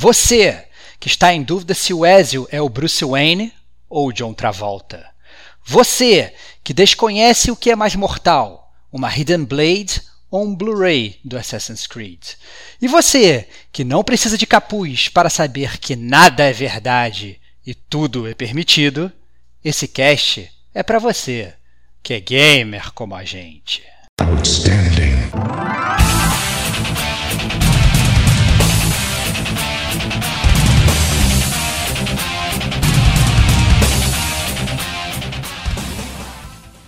Você que está em dúvida se o Ezio é o Bruce Wayne ou o John Travolta. Você que desconhece o que é mais mortal, uma Hidden Blade ou um Blu-ray do Assassin's Creed. E você que não precisa de capuz para saber que nada é verdade e tudo é permitido, esse cast é para você, que é gamer como a gente. Outstanding.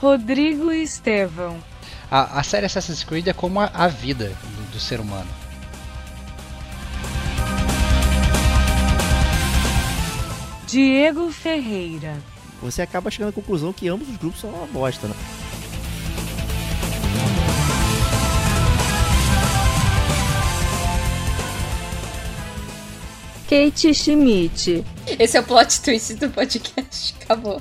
Rodrigo Estevão. A, a série Assassin's Creed é como a, a vida do, do ser humano. Diego Ferreira. Você acaba chegando à conclusão que ambos os grupos são uma bosta, né? Kate Schmidt. Esse é o plot twist do podcast. Acabou.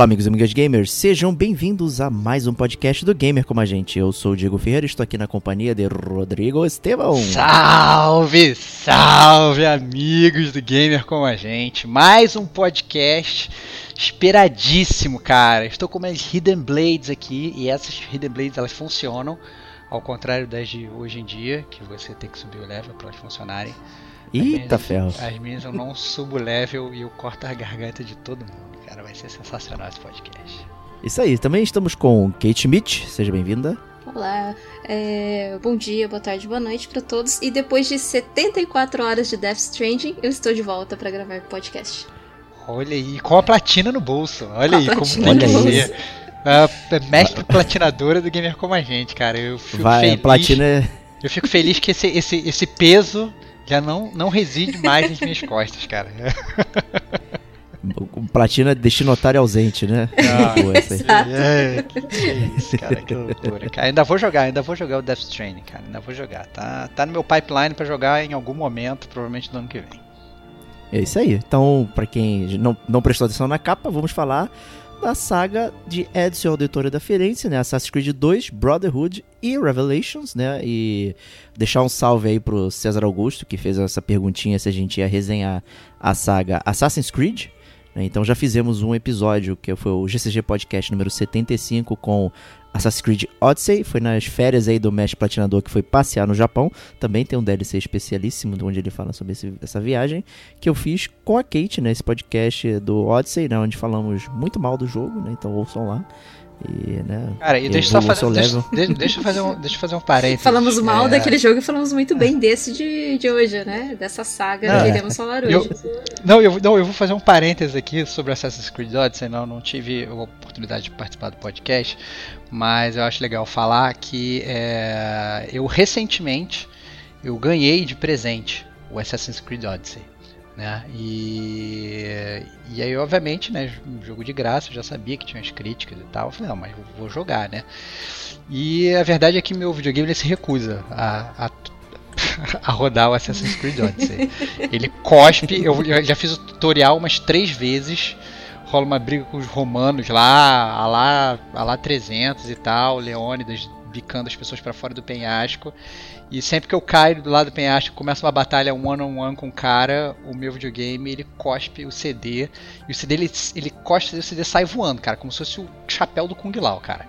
Olá, amigos e amigas gamers, sejam bem-vindos a mais um podcast do Gamer Como a Gente. Eu sou o Diego Ferreira e estou aqui na companhia de Rodrigo Estevão. Salve, salve, amigos do Gamer Como a Gente. Mais um podcast esperadíssimo, cara. Estou com minhas Hidden Blades aqui e essas Hidden Blades elas funcionam, ao contrário das de hoje em dia, que você tem que subir o level para elas funcionarem. Eita ferro. As minhas eu não subo level e eu corto a garganta de todo mundo, cara. Vai ser sensacional esse podcast. Isso aí, também estamos com Kate Mitch, seja bem-vinda. Olá, é, bom dia, boa tarde, boa noite para todos. E depois de 74 horas de Death Stranding, eu estou de volta para gravar o podcast. Olha aí, com a platina no bolso. Olha com aí, como tem que ser. A mestre platinadora do gamer como a gente, cara. Eu fico Vai, feliz. Platina... É- eu fico feliz que esse, esse, esse peso já não, não reside mais nas minhas costas, cara. Platina destinatário ausente, né? Ah, Boa, essa aí. É, que, que isso, cara, que loucura. Cara, ainda vou jogar, ainda vou jogar o Death Stranding, cara. Ainda vou jogar. Tá, tá no meu pipeline para jogar em algum momento, provavelmente no ano que vem. É isso aí. Então, para quem não, não prestou atenção na capa, vamos falar da saga de Ezio Auditore da Firenze, né? Assassin's Creed 2, Brotherhood e Revelations, né? E deixar um salve aí pro César Augusto, que fez essa perguntinha se a gente ia resenhar a saga Assassin's Creed. Né? Então já fizemos um episódio, que foi o GCG Podcast número 75, com Assassin's Creed Odyssey, foi nas férias aí do mestre platinador que foi passear no Japão. Também tem um DLC especialíssimo onde ele fala sobre esse, essa viagem que eu fiz com a Kate, né? Esse podcast do Odyssey, né? Onde falamos muito mal do jogo, né? Então ouçam lá. E, né, Cara, e deixa eu só fazer, deixa, deixa, eu fazer um, deixa eu fazer um parênteses. Falamos mal é... daquele jogo e falamos muito bem desse de, de hoje, né? Dessa saga não, que iremos falar hoje. Eu, não, eu, não, eu vou fazer um parênteses aqui sobre Assassin's Creed Odyssey, não, não tive a oportunidade de participar do podcast, mas eu acho legal falar que é, eu recentemente eu ganhei de presente o Assassin's Creed Odyssey. Né? E, e aí, obviamente, né, jogo de graça, eu já sabia que tinha as críticas e tal. Eu falei, não, mas vou jogar, né? E a verdade é que meu videogame se recusa a, a a rodar o Assassin's Creed Odyssey. Ele cospe, eu já fiz o tutorial umas três vezes, rola uma briga com os romanos lá, a lá, a lá 300 e tal, Leônidas bicando as pessoas para fora do penhasco. E sempre que eu caio do lado do penhasco, começa uma batalha one on one com o cara, o meu videogame ele cospe o CD. E o CD ele, ele cospe e o CD sai voando, cara, como se fosse o chapéu do Kung Lao, cara.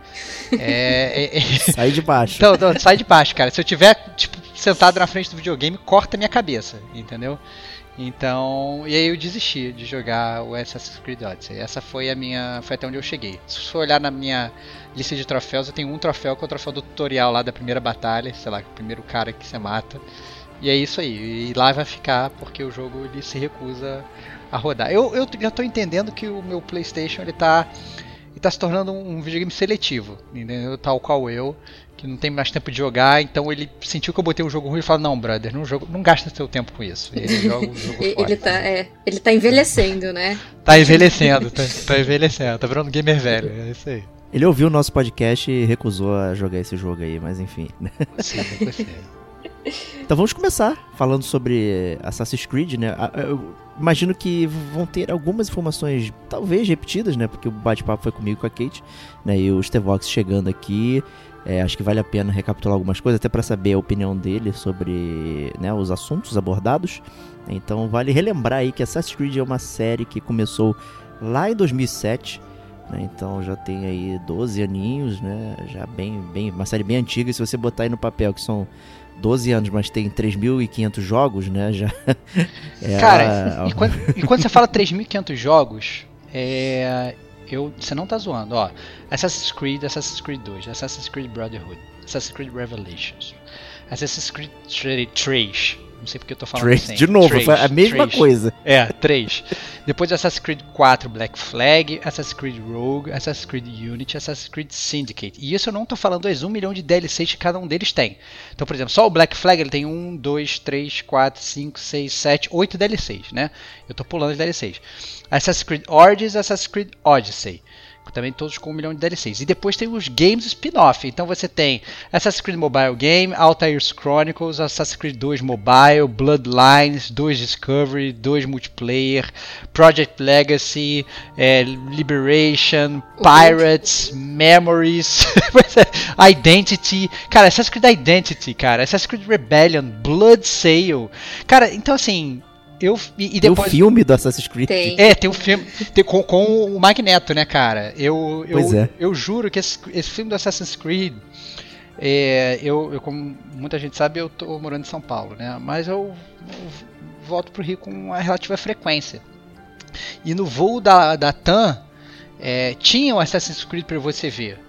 É, é, é... Sai de baixo. Então, não, sai de baixo, cara. Se eu tiver, tipo, sentado na frente do videogame, corta minha cabeça, entendeu? Então, e aí eu desisti de jogar o Assassin's Creed Odyssey. Essa foi a minha, foi até onde eu cheguei. Se for olhar na minha lista de troféus, eu tenho um troféu que é o troféu do tutorial lá da primeira batalha, sei lá, o primeiro cara que você mata. E é isso aí. E lá vai ficar porque o jogo ele se recusa a rodar. Eu, eu já estou entendendo que o meu PlayStation ele tá tá se tornando um, um videogame seletivo, entendeu? Tal qual eu, que não tem mais tempo de jogar, então ele sentiu que eu botei um jogo ruim e falou, não, brother, não, jogo, não gasta seu tempo com isso. Ele joga o jogo fora. ele, tá, é, ele tá envelhecendo, né? Tá envelhecendo, tá, tá envelhecendo, tá virando gamer velho, é isso aí. Ele ouviu o nosso podcast e recusou a jogar esse jogo aí, mas enfim. Sim, possível. Então vamos começar falando sobre Assassin's Creed, né? Eu imagino que vão ter algumas informações, talvez repetidas, né? Porque o bate-papo foi comigo com a Kate, né? E o Stevox chegando aqui. é, acho que vale a pena recapitular algumas coisas, até para saber a opinião dele sobre né, os assuntos abordados. Então vale relembrar aí que Assassin's Creed é uma série que começou lá em 2007. né? Então já tem aí 12 aninhos, né? Já bem, bem, uma série bem antiga. Se você botar aí no papel que são 12 anos, mas tem 3.500 jogos, né? Já. é Cara, a- e quando, e quando você fala 3.500 jogos, é, eu, você não tá zoando, ó. Assassin's Creed, Assassin's Creed 2, Assassin's Creed Brotherhood, Assassin's Creed Revelations, Assassin's Creed 3, não sei porque eu tô falando Trace, assim. de novo, foi a mesma coisa. É, 3. Depois Assassin's Creed 4 Black Flag, Assassin's Creed Rogue, Assassin's Creed Unity, Assassin's Creed Syndicate. E isso eu não tô falando as 1 milhão de DLCs que cada um deles tem. Então, por exemplo, só o Black Flag ele tem 1, 2, 3, 4, 5, 6, 7, 8 DLCs, né? Eu tô pulando os DLCs. Assassin's Creed Origins, Assassin's Creed Odyssey. Também todos com um milhão de DLCs. E depois tem os games spin-off. Então você tem Assassin's Creed Mobile Game, Altair's Chronicles, Assassin's Creed 2 Mobile, Bloodlines, 2 Discovery, 2 Multiplayer, Project Legacy, é, Liberation, Pirates, Memories, Identity. Cara, Assassin's Creed Identity, cara. Assassin's Creed Rebellion, Blood Sale. Cara, então assim. Eu, e, e Tem o depois. filme do Assassin's Creed. Tem. É, tem um filme tem- com, com o Magneto, né, cara? Eu, eu, Pois é. eu juro que esse, esse filme do Assassin's Creed, é, eu, eu, como muita gente sabe, eu tô morando em São Paulo, né? Mas eu, eu volto pro Rio com uma relativa frequência. E no voo da, da TAM, é, tinha o Assassin's Creed pra você ver.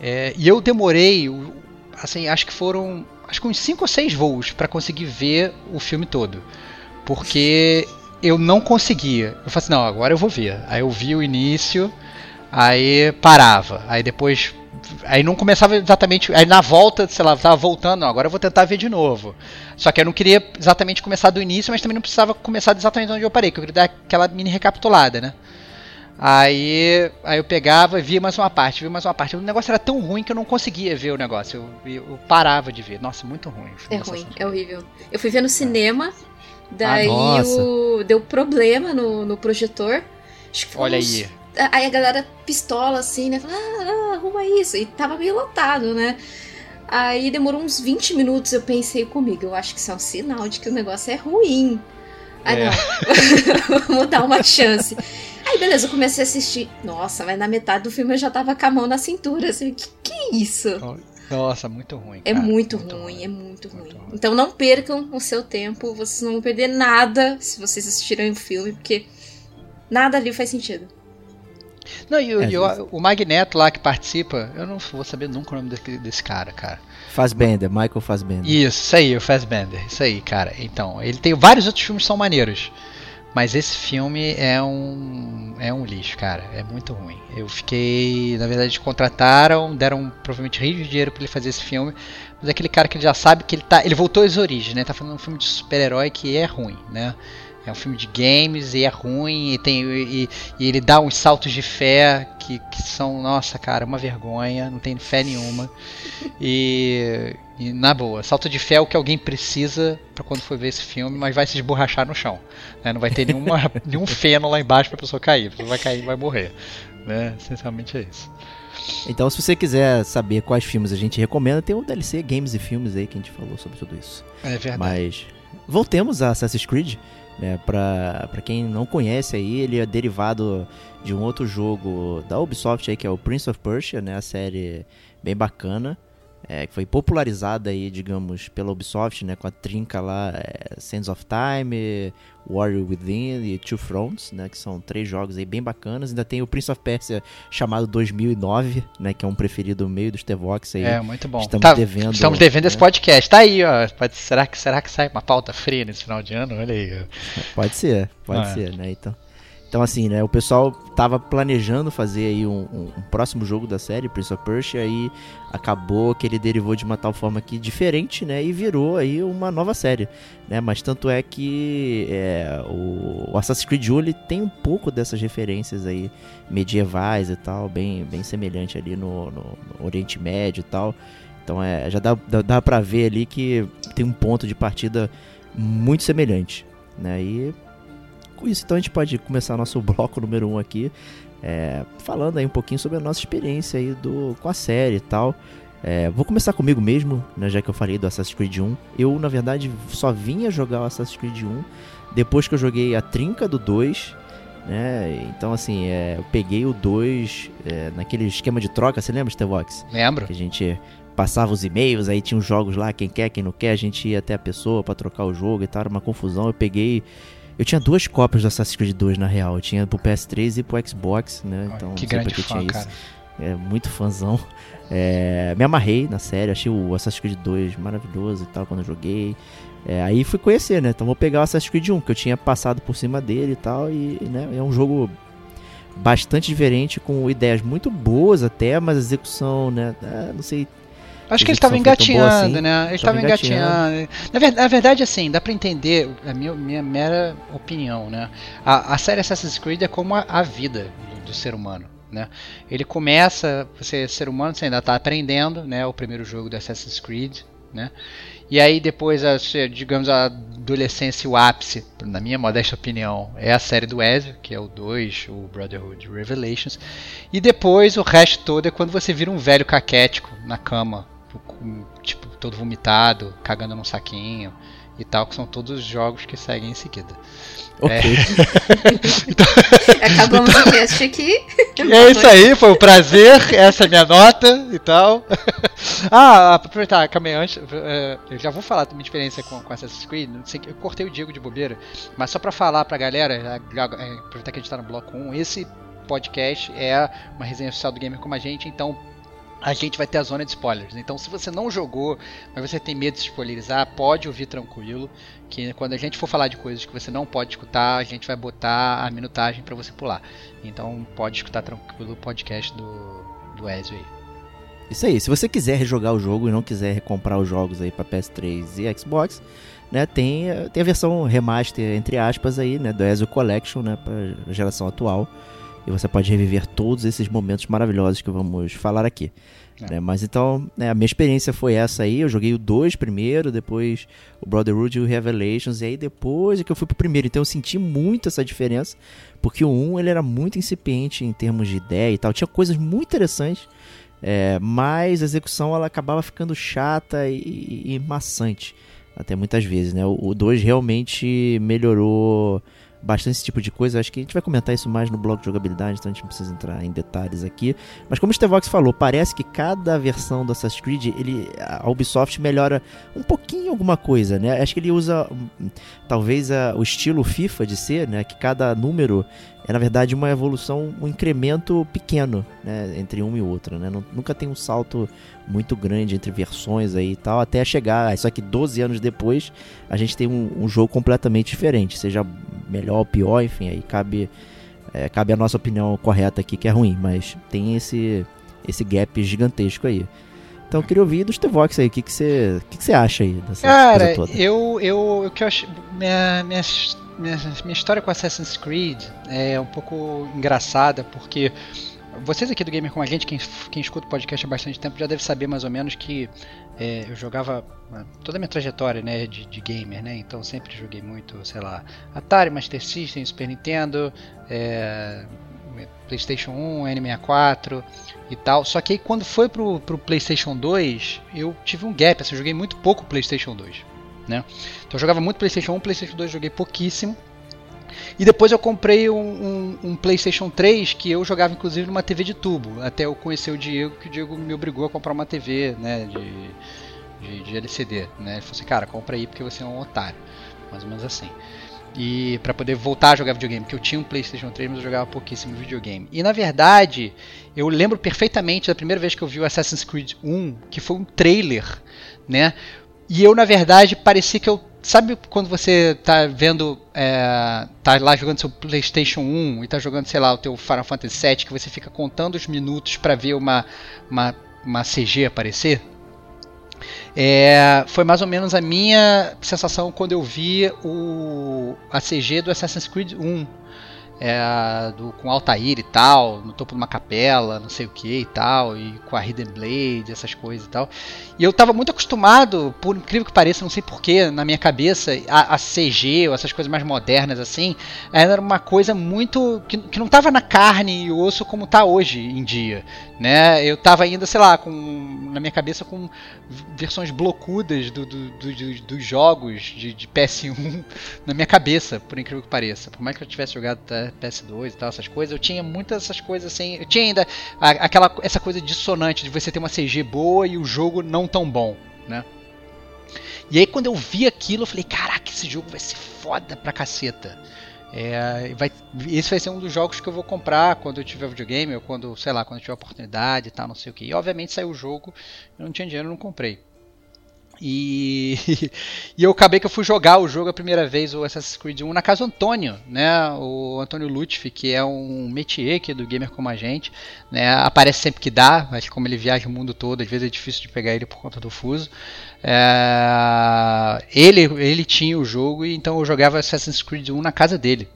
É, e eu demorei, o- assim, acho que foram acho que uns 5 ou 6 voos pra conseguir ver o filme todo. Porque eu não conseguia. Eu falei assim, não, agora eu vou ver. Aí eu vi o início, aí parava. Aí depois. Aí não começava exatamente. Aí na volta, sei lá, tava voltando, não, agora eu vou tentar ver de novo. Só que eu não queria exatamente começar do início, mas também não precisava começar exatamente onde eu parei, que eu queria dar aquela mini recapitulada, né? Aí, aí eu pegava e via mais uma parte, via mais uma parte. O negócio era tão ruim que eu não conseguia ver o negócio. Eu, eu parava de ver. Nossa, muito ruim. É ruim, é horrível. Eu fui ver no cinema, daí nossa. o, deu problema no, no projetor. Acho que foi Olha uns- aí. Aí a galera pistola assim, né? Fala, ah, ah, arruma isso. E tava meio lotado, né? Aí demorou uns 20 minutos, eu pensei comigo, eu acho que isso é um sinal de que o negócio é ruim. Aí É. não, vamos dar uma chance. Aí beleza, eu comecei a assistir. Nossa, mas na metade do filme eu já tava com a mão na cintura, assim, que que é isso? Nossa, muito ruim. É cara, muito, ruim, é muito, Muito ruim. ruim. Então não percam o seu tempo, vocês não vão perder nada se vocês assistirem o filme, porque nada ali faz sentido. Não, e, o- É, e o, o Magneto lá que participa, eu não vou saber nunca o nome desse, desse cara, cara. Fassbender, Michael Fassbender. Isso, isso aí, o Fassbender, isso aí, cara. Então, ele tem vários outros filmes que são maneiros. Mas esse filme é um é um lixo, cara. É muito ruim. Eu fiquei, na verdade, contrataram, deram provavelmente rios de dinheiro pra ele fazer esse filme. Mas é aquele cara que ele já sabe que ele tá, ele voltou às origens, né? Tá fazendo um filme de super-herói que é ruim, né? É um filme de games e é ruim e tem e, e ele dá uns saltos de fé que, que são, nossa, cara, uma vergonha, não tem fé nenhuma. E, e na boa, salto de fé é o que alguém precisa pra quando for ver esse filme, mas vai se esborrachar no chão. né? Não vai ter nenhuma, nenhum feno lá embaixo pra pessoa cair. A pessoa vai cair e vai morrer. Né? Essencialmente é isso. Então, se você quiser saber quais filmes a gente recomenda, tem o DLC Games e Filmes aí que a gente falou sobre tudo isso. É verdade. Mas voltemos a Assassin's Creed, né? Pra, pra quem não conhece aí, ele é derivado de um outro jogo da Ubisoft aí, que é o Prince of Persia, né? A série bem bacana. É, que foi popularizada aí, digamos, pela Ubisoft, né? Com a trinca lá, é, Sands of Time, Warrior Within e Two Fronts, né? Que são três jogos aí bem bacanas. Ainda tem o Prince of Persia chamado 2009, né? Que é um preferido meio dos Tevox aí. É, muito bom. Estamos Tá, devendo, estamos devendo esse né? podcast. Tá aí, ó. Pode, será, que, será que sai uma pauta fria nesse final de ano? Olha aí. Pode ser, pode Ah, é. ser, né? Então, Então, assim, né, o pessoal tava planejando fazer aí um, um, um, próximo jogo da série, Prince of Persia, aí acabou que ele derivou de uma tal forma que diferente, né, e virou aí uma nova série, né, mas tanto é que é, o, Assassin's Creed Journey tem um pouco dessas referências aí medievais e tal, bem, bem semelhante ali no, no, no Oriente Médio e tal, então é, já dá, dá, dá pra ver ali que tem um ponto de partida muito semelhante, né, e com isso, então a gente pode começar nosso bloco número 1 um aqui, é, falando aí um pouquinho sobre a nossa experiência aí do, com a série e tal. É, vou começar comigo mesmo, né, já que eu falei do Assassin's Creed 1. Eu, na verdade, só vinha jogar o Assassin's Creed 1 depois que eu joguei a trinca do 2. Né? Então, assim, é, eu peguei o 2 é, naquele esquema de troca, você lembra, Stevox? Lembro. Que a gente passava os e-mails, aí tinha os jogos lá, quem quer, quem não quer, a gente ia até a pessoa para trocar o jogo e tal, era uma confusão. Eu peguei eu tinha duas cópias do Assassin's Creed 2, na real. Eu tinha pro PS3 e pro Xbox, né? Então, que grande fã, tinha cara. isso. É, muito fãzão. É, me amarrei na série, achei o Assassin's Creed 2 maravilhoso e tal, quando eu joguei. É, aí fui conhecer, né? Então vou pegar o Assassin's Creed 1, que eu tinha passado por cima dele e tal. E né, é um jogo bastante diferente, com ideias muito boas até, mas a execução, né? É, não sei Acho que ele estava engatinhando, assim, né? Ele estava engatinhando. Na verdade, na verdade, assim, dá para entender, a minha, minha mera opinião, né? A, a série Assassin's Creed é como a, a vida do, do, ser humano, né? Ele começa, você é ser humano, você ainda está aprendendo, né? O primeiro jogo do Assassin's Creed, né? E aí depois, a, digamos, a adolescência, o ápice, na minha modesta opinião, é a série do Ezio, que é o 2, o Brotherhood Revelations. E depois o resto todo é quando você vira um velho caquético na cama, tipo, todo vomitado, cagando num saquinho e tal, que são todos os jogos que seguem em seguida. Ok. É... então... Acabamos então... o cast aqui. É isso aí, foi um prazer. Essa é a minha nota e tal. ah, aproveitar, calma aí, antes. Uh, eu já vou falar da minha experiência com, com Assassin's Creed. Não sei, eu cortei o Diego de bobeira, mas só pra falar pra galera, é, aproveitar que a gente tá no bloco 1, esse podcast é uma resenha oficial do Gamer como a gente, então a gente vai ter a zona de spoilers. Então, se você não jogou, mas você tem medo de spoilerizar, pode ouvir tranquilo. Que quando a gente for falar de coisas que você não pode escutar, a gente vai botar a minutagem para você pular. Então, pode escutar tranquilo o podcast do, do Ezio aí. Isso aí, se você quiser rejogar o jogo e não quiser recomprar os jogos aí para PS3 e Xbox, né, tem, tem a versão remaster, entre aspas, aí, né, do Ezio Collection, né, para geração atual e você pode reviver todos esses momentos maravilhosos que vamos falar aqui. É. Né? Mas então, né, a minha experiência foi essa aí. Eu joguei o 2 primeiro, depois o Brotherhood e o Revelations, e aí depois é que eu fui pro primeiro. Então eu senti muito essa diferença, porque o 1 ele era muito incipiente em termos de ideia e tal. Tinha coisas muito interessantes, é, mas a execução ela acabava ficando chata e, e, e maçante, até muitas vezes. Né? O 2 realmente melhorou bastante esse tipo de coisa. Acho que a gente vai comentar isso mais no blog de jogabilidade, então a gente não precisa entrar em detalhes aqui. Mas como o Stevox falou, parece que cada versão do Assassin's Creed, ele, a Ubisoft melhora um pouquinho alguma coisa, né? Acho que ele usa hum, talvez a, o estilo FIFA de ser, né? Que cada número é na verdade uma evolução, um incremento pequeno, né, entre um e outro, né? Nunca tem um salto muito grande entre versões aí e tal, até chegar, só que 12 anos depois a gente tem um, um jogo completamente diferente, seja melhor ou pior, enfim, aí cabe é, cabe a nossa opinião correta aqui que é ruim, mas tem esse esse gap gigantesco aí. Então eu queria ouvir dos Tevox aí, o que que você que que acha aí dessa Cara, coisa toda? eu eu o que eu acho minha, minha minha, minha história com Assassin's Creed é um pouco engraçada, porque vocês aqui do Gamer com a gente, quem, quem escuta o podcast há bastante tempo, já deve saber mais ou menos que é, eu jogava toda a minha trajetória né, de, de, gamer, né? Então sempre joguei muito, sei lá, Atari, Master System, Super Nintendo, é, PlayStation 1, N64 e tal. Só que aí quando foi pro, pro PlayStation 2, eu tive um gap, assim, eu joguei muito pouco PlayStation 2 né? Então eu jogava muito PlayStation 1, PlayStation 2 joguei pouquíssimo. E depois eu comprei um, um, um, PlayStation 3 que eu jogava inclusive numa TV de tubo. Até eu conhecer o Diego, que o Diego me obrigou a comprar uma TV né, de, de, de LCD. Né? Ele falou assim: cara, compra aí porque você é um otário. Mais ou menos assim. E para poder voltar a jogar videogame, porque eu tinha um PlayStation 3, mas eu jogava pouquíssimo videogame. E na verdade, eu lembro perfeitamente da primeira vez que eu vi o Assassin's Creed 1, que foi um trailer, né? E eu, na verdade, parecia que eu sabe quando você tá vendo, é, tá lá jogando seu PlayStation 1 e tá jogando, sei lá, o teu Final Fantasy VII, que você fica contando os minutos para ver uma, uma, uma CG aparecer? É, foi mais ou menos a minha sensação quando eu vi o, a CG do Assassin's Creed 1 é, do, com Altair e tal, no topo de uma capela, não sei o que e tal, e com a Hidden Blade, essas coisas e tal. E eu estava muito acostumado, por incrível que pareça, não sei porquê, na minha cabeça, a, a, CG, ou essas coisas mais modernas assim, era uma coisa muito. que, que não estava na carne e osso como está hoje em dia. Né? Eu estava ainda, sei lá, com, na minha cabeça com versões blocudas do, do, do, dos jogos de, de, PS1 na minha cabeça, por incrível que pareça. Por mais que eu tivesse jogado PS2 e tal, essas coisas, eu tinha muitas essas coisas assim. Eu tinha ainda a, aquela essa coisa dissonante de você ter uma CG boa e o jogo não tão bom, né? E aí quando eu vi aquilo, eu falei, caraca, esse jogo vai ser foda pra caceta. É, vai, esse vai ser um dos jogos que eu vou comprar quando eu tiver videogame, ou quando, sei lá, quando eu tiver oportunidade e tal, não sei o que. E obviamente saiu o jogo, eu não tinha dinheiro, não comprei. E, e eu acabei que eu fui jogar o jogo a primeira vez, o Assassin's Creed 1, na casa do Antônio, né? O Antônio Lutfi, que é um métier aqui do Gamer Como a Gente, né? Aparece sempre que dá, mas como ele viaja o mundo todo, às vezes é difícil de pegar ele por conta do fuso. É, ele, ele tinha o jogo, então eu jogava Assassin's Creed 1 na casa dele.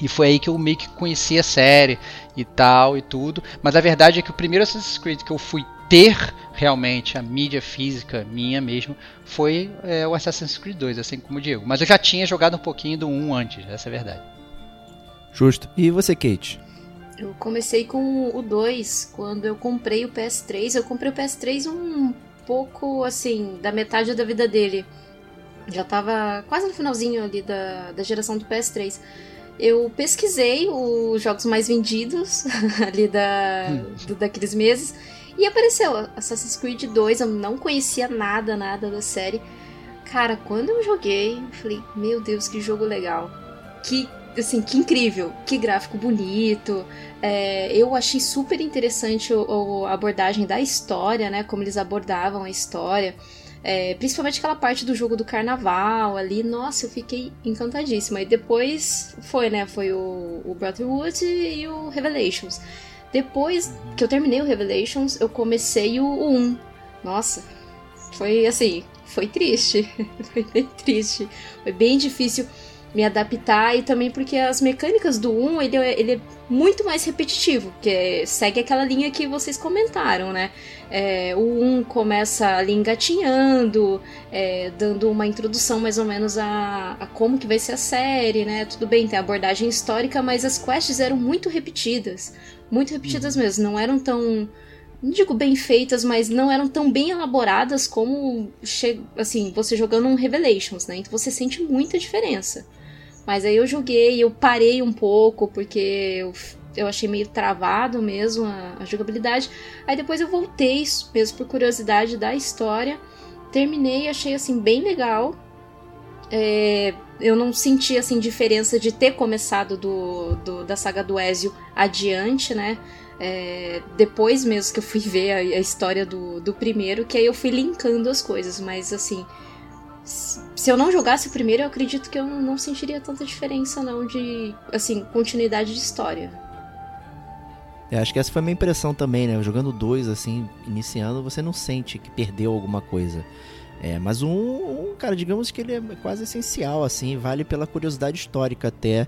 E foi aí que eu meio que conheci a série e tal e tudo. Mas a verdade é que o primeiro Assassin's Creed que eu fui ter realmente a mídia física minha mesmo foi é, o Assassin's Creed 2, assim como o Diego. Mas eu já tinha jogado um pouquinho do 1 antes, essa é a verdade. Justo. E você, Kate? Eu comecei com o 2 quando eu comprei o PS3. Eu comprei o PS3 um pouco assim, da metade da vida dele. Já tava quase no finalzinho ali da, da geração do PS3 eu pesquisei os jogos mais vendidos ali da, hum. do, daqueles meses e apareceu Assassin's Creed 2, eu não conhecia nada, nada da série. Cara, quando eu joguei, eu falei, meu Deus, que jogo legal. Que, assim, que incrível, que gráfico bonito. É, eu achei super interessante o, a abordagem da história, né? Como eles abordavam a história. É, principalmente aquela parte do jogo do carnaval ali, nossa, eu fiquei encantadíssima. E depois foi, né? Foi o, o Brotherhood e o Revelations. Depois que eu terminei o Revelations, eu comecei o 1. Nossa, foi assim, foi triste. foi bem triste. Foi bem difícil me adaptar e também porque as mecânicas do 1 ele, é, ele é muito mais repetitivo, que segue aquela linha que vocês comentaram, né? É, o 1 começa ali engatinhando, é, dando uma introdução mais ou menos a, a, como que vai ser a série, né? Tudo bem, tem abordagem histórica, mas as quests eram muito repetidas muito repetidas uhum. mesmo, não eram tão não digo bem feitas, mas não eram tão bem elaboradas como assim, você jogando um Revelations, né? Então você sente muita diferença. Mas aí eu joguei, eu parei um pouco porque eu, eu achei meio travado mesmo a, a jogabilidade. Aí depois eu voltei, mesmo por curiosidade da história, terminei, achei assim bem legal. É, eu não senti assim diferença de ter começado do, do da saga do Ezio adiante, né? É, depois mesmo que eu fui ver a, a, história do, do primeiro, que aí eu fui linkando as coisas, mas assim, se eu não jogasse o primeiro, eu acredito que eu não sentiria tanta diferença não de, assim, continuidade de história. É, acho que essa foi a minha impressão também, né? Jogando dois, assim, iniciando, você não sente que perdeu alguma coisa. É, mas um, um, cara, digamos que ele é quase essencial, assim, vale pela curiosidade histórica até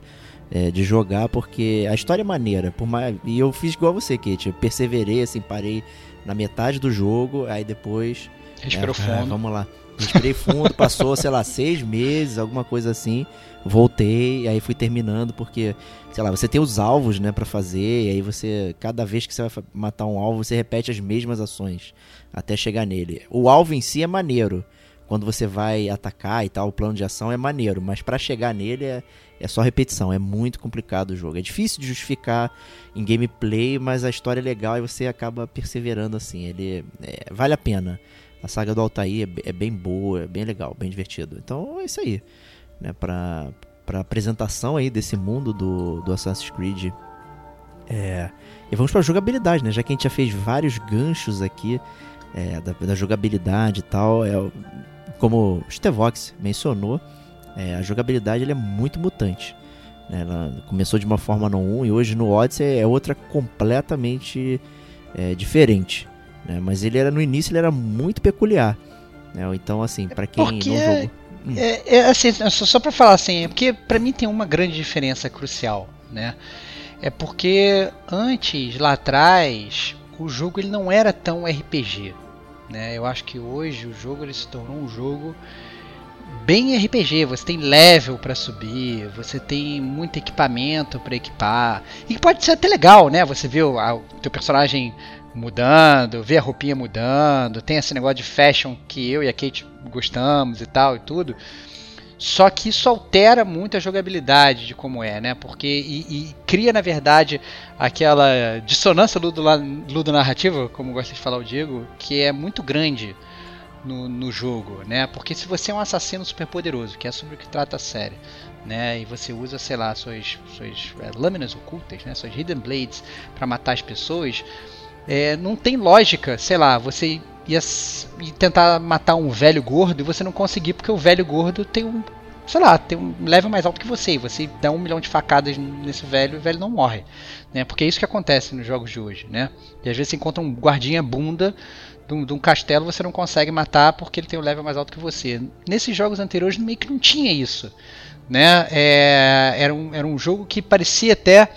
é, de jogar, porque a história é maneira, por mais, e eu fiz igual você, Kate, eu perseverei, assim, parei na metade do jogo, aí depois... Respirou é, fundo. Ah, vamos lá. Respirei fundo, passou, sei lá, seis meses, alguma coisa assim. Voltei, aí fui terminando, porque, sei lá, você tem os alvos, né, para fazer, e aí você, cada vez que você vai matar um alvo, você repete as mesmas ações até chegar nele. O alvo em si é maneiro. Quando você vai atacar e tal, o plano de ação é maneiro, mas para chegar nele é, é só repetição, é muito complicado o jogo. É difícil de justificar em gameplay, mas a história é legal e você acaba perseverando assim. Ele é, vale a pena. A saga do Altair é, é, bem boa, é bem legal, bem divertido. Então é isso aí, né? Pra, pra apresentação aí desse mundo do, do Assassin's Creed. É, e vamos pra jogabilidade, né? Já que a gente já fez vários ganchos aqui é, da, da, jogabilidade e tal. É, como o Stevox mencionou, é, a jogabilidade é muito mutante. Né? Ela começou de uma forma no 1 e hoje no Odyssey é outra completamente é, diferente. Né? Mas ele era no início ele era muito peculiar. Né? Então assim, para quem Porque não jogou... Hum. É, é, assim, só, só para falar assim, é porque para mim tem uma grande diferença crucial, né? É porque antes, lá atrás, o jogo ele não era tão RPG, né? Eu acho que hoje o jogo ele se tornou um jogo bem RPG. Você tem level para subir, você tem muito equipamento para equipar e pode ser até legal, né? Você a, o teu personagem mudando, vê a roupinha mudando, tem esse negócio de fashion que eu e a Kate gostamos e tal e tudo. Só que isso altera muito a jogabilidade de como é, né? Porque e, e cria na verdade aquela dissonância ludo-narrativa, como gosta de falar o Diego, que é muito grande no, no jogo, né? Porque se você é um assassino super poderoso, que é sobre o que trata a série, né? E você usa, sei lá, suas, suas é, lâminas ocultas, né? Suas hidden blades para matar as pessoas, é, não tem lógica, sei lá, você ia, tentar matar um velho gordo e você não conseguir porque o velho gordo tem um sei lá, tem um level mais alto que você, e você dá um milhão de facadas nesse velho e o velho não morre. Né? Porque é isso que acontece nos jogos de hoje. Né? E às vezes você encontra um guardinha bunda de um, de um castelo você não consegue matar porque ele tem um level mais alto que você. Nesses jogos anteriores meio que não tinha isso. Né? É, era, um, era um jogo que parecia até.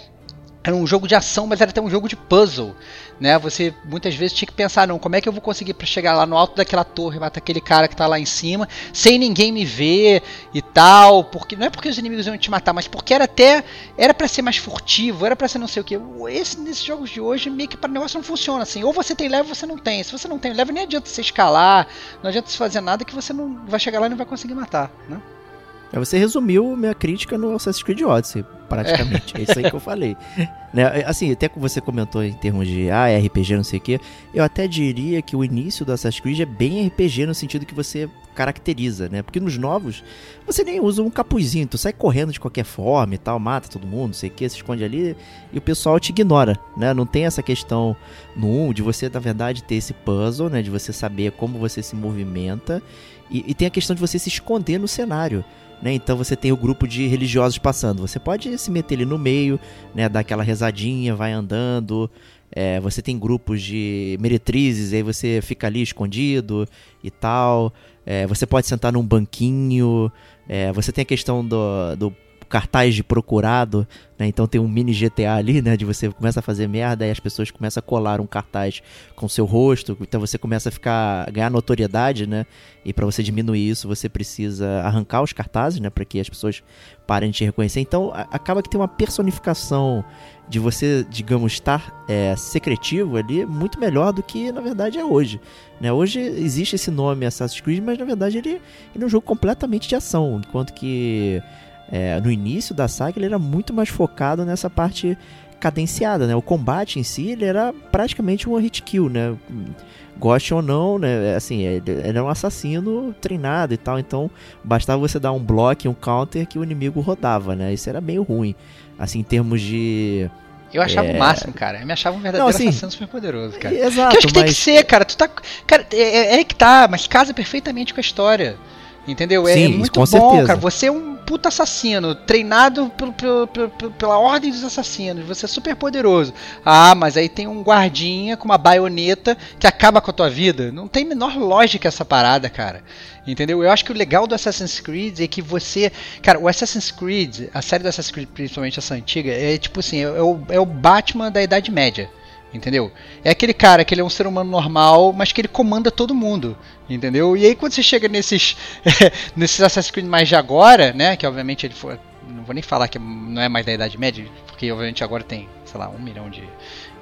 Era um jogo de ação, mas era até um jogo de puzzle né? Você muitas vezes tinha que pensar, não, como é que eu vou conseguir para chegar lá no alto daquela torre, matar aquele cara que tá lá em cima, sem ninguém me ver e tal, porque não é porque os inimigos iam te matar, mas porque era até era para ser mais furtivo, era para ser não sei o que. Esse nesses jogos de hoje meio que para negócio não funciona assim. Ou você tem level, ou você não tem. Se você não tem level, nem adianta você escalar, não adianta você fazer nada que você não vai chegar lá e não vai conseguir matar, né? Você resumiu minha crítica no Assassin's Creed Odyssey, praticamente. É, é isso aí que eu falei. né? Assim, até que você comentou em termos de ah, é RPG, não sei o quê, eu até diria que o início do Assassin's Creed é bem RPG no sentido que você caracteriza, né? Porque nos novos, você nem usa um capuzinho, tu sai correndo de qualquer forma e tal, mata todo mundo, não sei o que, se esconde ali e o pessoal te ignora, né? Não tem essa questão no 1 de você, na verdade, ter esse puzzle, né? De você saber como você se movimenta e, e tem a questão de você se esconder no cenário. Né? Então você tem o grupo de religiosos passando. Você pode se meter ali no meio, né? dar aquela rezadinha, vai andando. É, você tem grupos de meretrizes, aí você fica ali escondido e tal. É, você pode sentar num banquinho. É, você tem a questão do, do cartaz de procurado, né? Então tem um mini GTA ali, né? De você começa a fazer merda e as pessoas começam a colar um cartaz com seu rosto, então você começa a ficar ganhar notoriedade, né? E para você diminuir isso, você precisa arrancar os cartazes, né? Para que as pessoas parem de te reconhecer. Então acaba que tem uma personificação de você, digamos, estar é, secretivo ali muito melhor do que na verdade é hoje. Né? Hoje existe esse nome Assassin's Creed, mas na verdade ele, ele é um jogo completamente de ação, enquanto que é, no início da saga ele era muito mais focado nessa parte cadenciada, né? O combate em si ele era praticamente um hit kill, né? Goste ou não, né? Assim, ele era um assassino treinado e tal, então bastava você dar um bloco, um counter que o inimigo rodava, né? Isso era meio ruim, assim, em termos de eu achava é... o máximo, cara. Eu me achava um verdadeiro não, assim, assassino super poderoso, cara. Exato. Que eu acho que mas... tem que ser, cara. Tu tá. Cara, é, é, é que tá, mas casa perfeitamente com a história. Entendeu? É, Sim, é muito com bom, certeza. cara. Você é um puta assassino, treinado pelo, pelo, pelo, pela ordem dos assassinos. Você é super poderoso. Ah, mas aí tem um guardinha com uma baioneta que acaba com a tua vida. Não tem menor lógica essa parada, cara. Entendeu? Eu acho que o legal do Assassin's Creed é que você. Cara, o Assassin's Creed, a série do Assassin's Creed, principalmente essa antiga, é tipo assim: é o, é o Batman da Idade Média. Entendeu? É aquele cara que ele é um ser humano normal, mas que ele comanda todo mundo. Entendeu? E aí quando você chega nesses nesses Assassin's Creed mais de agora, né? Que obviamente ele foi. Não vou nem falar que não é mais da Idade Média, porque obviamente agora tem, sei lá, um milhão de,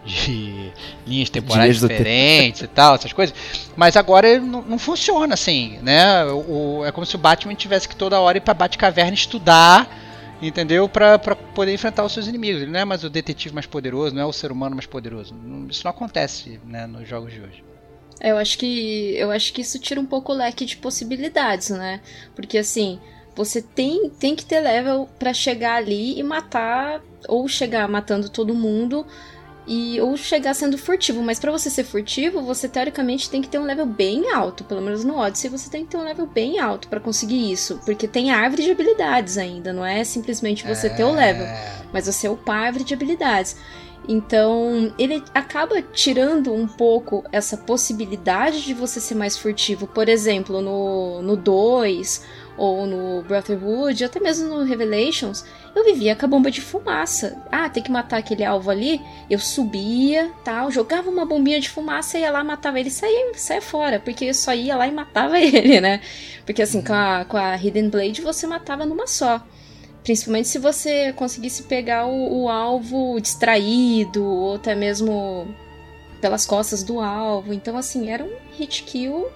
de linhas temporais diferentes e tal, essas coisas. Mas agora não, não funciona assim, né? O, é como se o Batman tivesse que toda hora ir pra Batcaverna estudar entendeu? Para poder enfrentar os seus inimigos. Ele não é mais o detetive mais poderoso, não é o ser humano mais poderoso. Isso não acontece né, nos jogos de hoje. É, eu acho que eu acho que isso tira um pouco o leque de possibilidades, né? Porque assim, você tem, tem que ter level para chegar ali e matar ou chegar matando todo mundo e ou chegar sendo furtivo, mas para você ser furtivo, você teoricamente tem que ter um level bem alto, pelo menos no Odyssey você tem que ter um level bem alto para conseguir isso, porque tem árvore de habilidades ainda, não é simplesmente você ter o level, mas você upar a árvore de habilidades. Então, ele acaba tirando um pouco essa possibilidade de você ser mais furtivo. Por exemplo, no 2 ou no Brotherhood, até mesmo no Revelations, eu vivia com a bomba de fumaça. Ah, tem que matar aquele alvo ali. Eu subia, tal, jogava uma bombinha de fumaça, ia lá, matava ele saía, saía fora, porque eu só ia lá e matava ele, né? Porque assim, com a, com a Hidden Blade você matava numa só. Principalmente se você conseguisse pegar o, o alvo distraído, ou até mesmo pelas costas do alvo. Então, assim, era um hit kill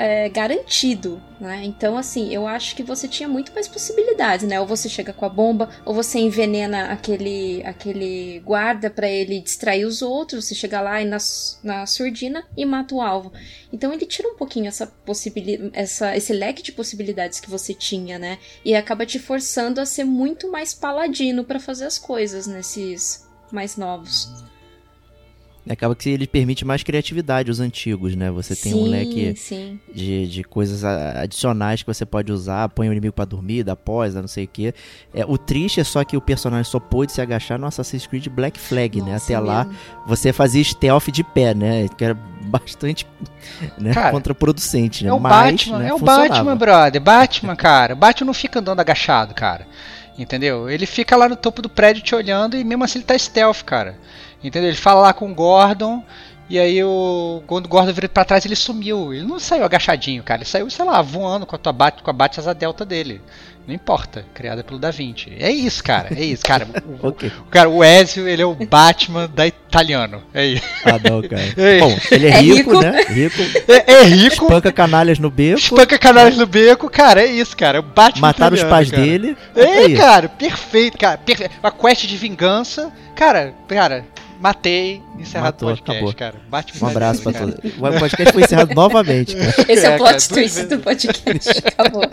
é, garantido, né? Então, assim, eu acho que você tinha muito mais possibilidades, né? Ou você chega com a bomba, ou você envenena aquele, aquele guarda para ele distrair os outros, você chega lá e na, na surdina e mata o alvo. Então ele tira um pouquinho essa possibilidade, essa, esse leque de possibilidades que você tinha, né? E acaba te forçando a ser muito mais paladino para fazer as coisas nesses mais novos. Acaba que ele permite mais criatividade os antigos, né? Você tem sim, um leque de, de coisas adicionais que você pode usar, põe o inimigo para dormir, dá pós, dá não sei o que. É, o triste é só que o personagem só pôde se agachar no Assassin's Creed Black Flag, Nossa, né? Até é lá mesmo. você fazia stealth de pé, né? Que era bastante né, Cara, contraproducente, né? É o Mas, Batman, né, é o funcionava. Batman, brother. Batman, cara. Batman não fica andando agachado, cara. Entendeu? Ele fica lá no topo do prédio te olhando e mesmo assim ele tá stealth, cara. Entendeu? Ele fala lá com o Gordon e aí o quando o Gordon vira pra trás ele sumiu. Ele não saiu agachadinho, cara. Ele saiu, sei lá, voando com a tua bat, com a bate asa delta dele. Não importa, criada pelo Da Vinci. É isso, cara. É isso, cara. O, Ok. o cara, o Ezio, ele é o Batman da italiano. É isso. Ah, não, cara. É. Bom, ele é, É rico, rico. né? Rico, É, é rico, espanca canalhas no beco, espanca canais no beco, cara. É isso, cara. É o Batman mataram os italiano, pais cara. dele. É, cara, perfeito, cara. Perfeito. Uma quest de vingança. Cara, cara, matei, encerrado Matou, o podcast, acabou. cara. Batman Um abraço pra cara. todos. O podcast foi encerrado novamente, cara. Esse é, É, o cara, plot duas twist do podcast. Acabou.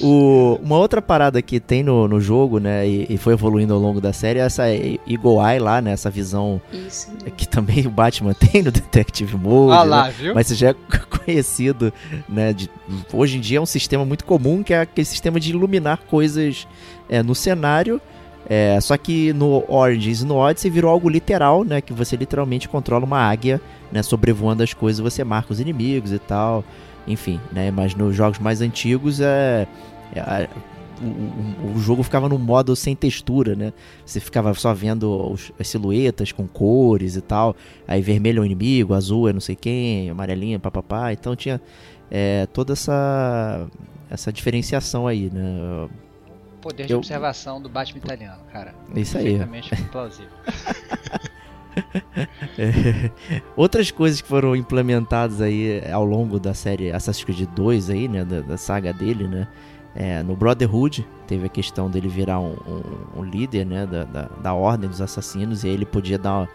O, uma outra parada que tem no, no jogo, né, e, e foi evoluindo ao longo da série, é essa Eagle Eye lá, né, essa visão Isso. que também o Batman tem no Detective Mode, Ah né, lá, viu? mas já é conhecido, né, de, hoje em dia é um sistema muito comum, que é aquele sistema de iluminar coisas é, no cenário, é, só que no Origins e no Odyssey virou algo literal, né, que você literalmente controla uma águia, né, sobrevoando as coisas, você marca os inimigos e tal, enfim, né, mas nos jogos mais antigos é, é, o, o- jogo ficava num modo sem textura, né? Você ficava só vendo os- as silhuetas com cores e tal. Aí vermelho é o inimigo, azul é não sei quem, amarelinho é papapá. Então tinha é, toda essa essa diferenciação aí, né? Poder de eu- observação do Batman italiano, cara. É isso aí. Perfeitamente plausível. É, Outras coisas que foram implementadas aí ao longo da série Assassin's Creed 2 aí, né, da, da saga dele, né, é, no Brotherhood teve a questão dele virar um, um- um líder, né, da, da, da ordem dos assassinos e aí ele podia dar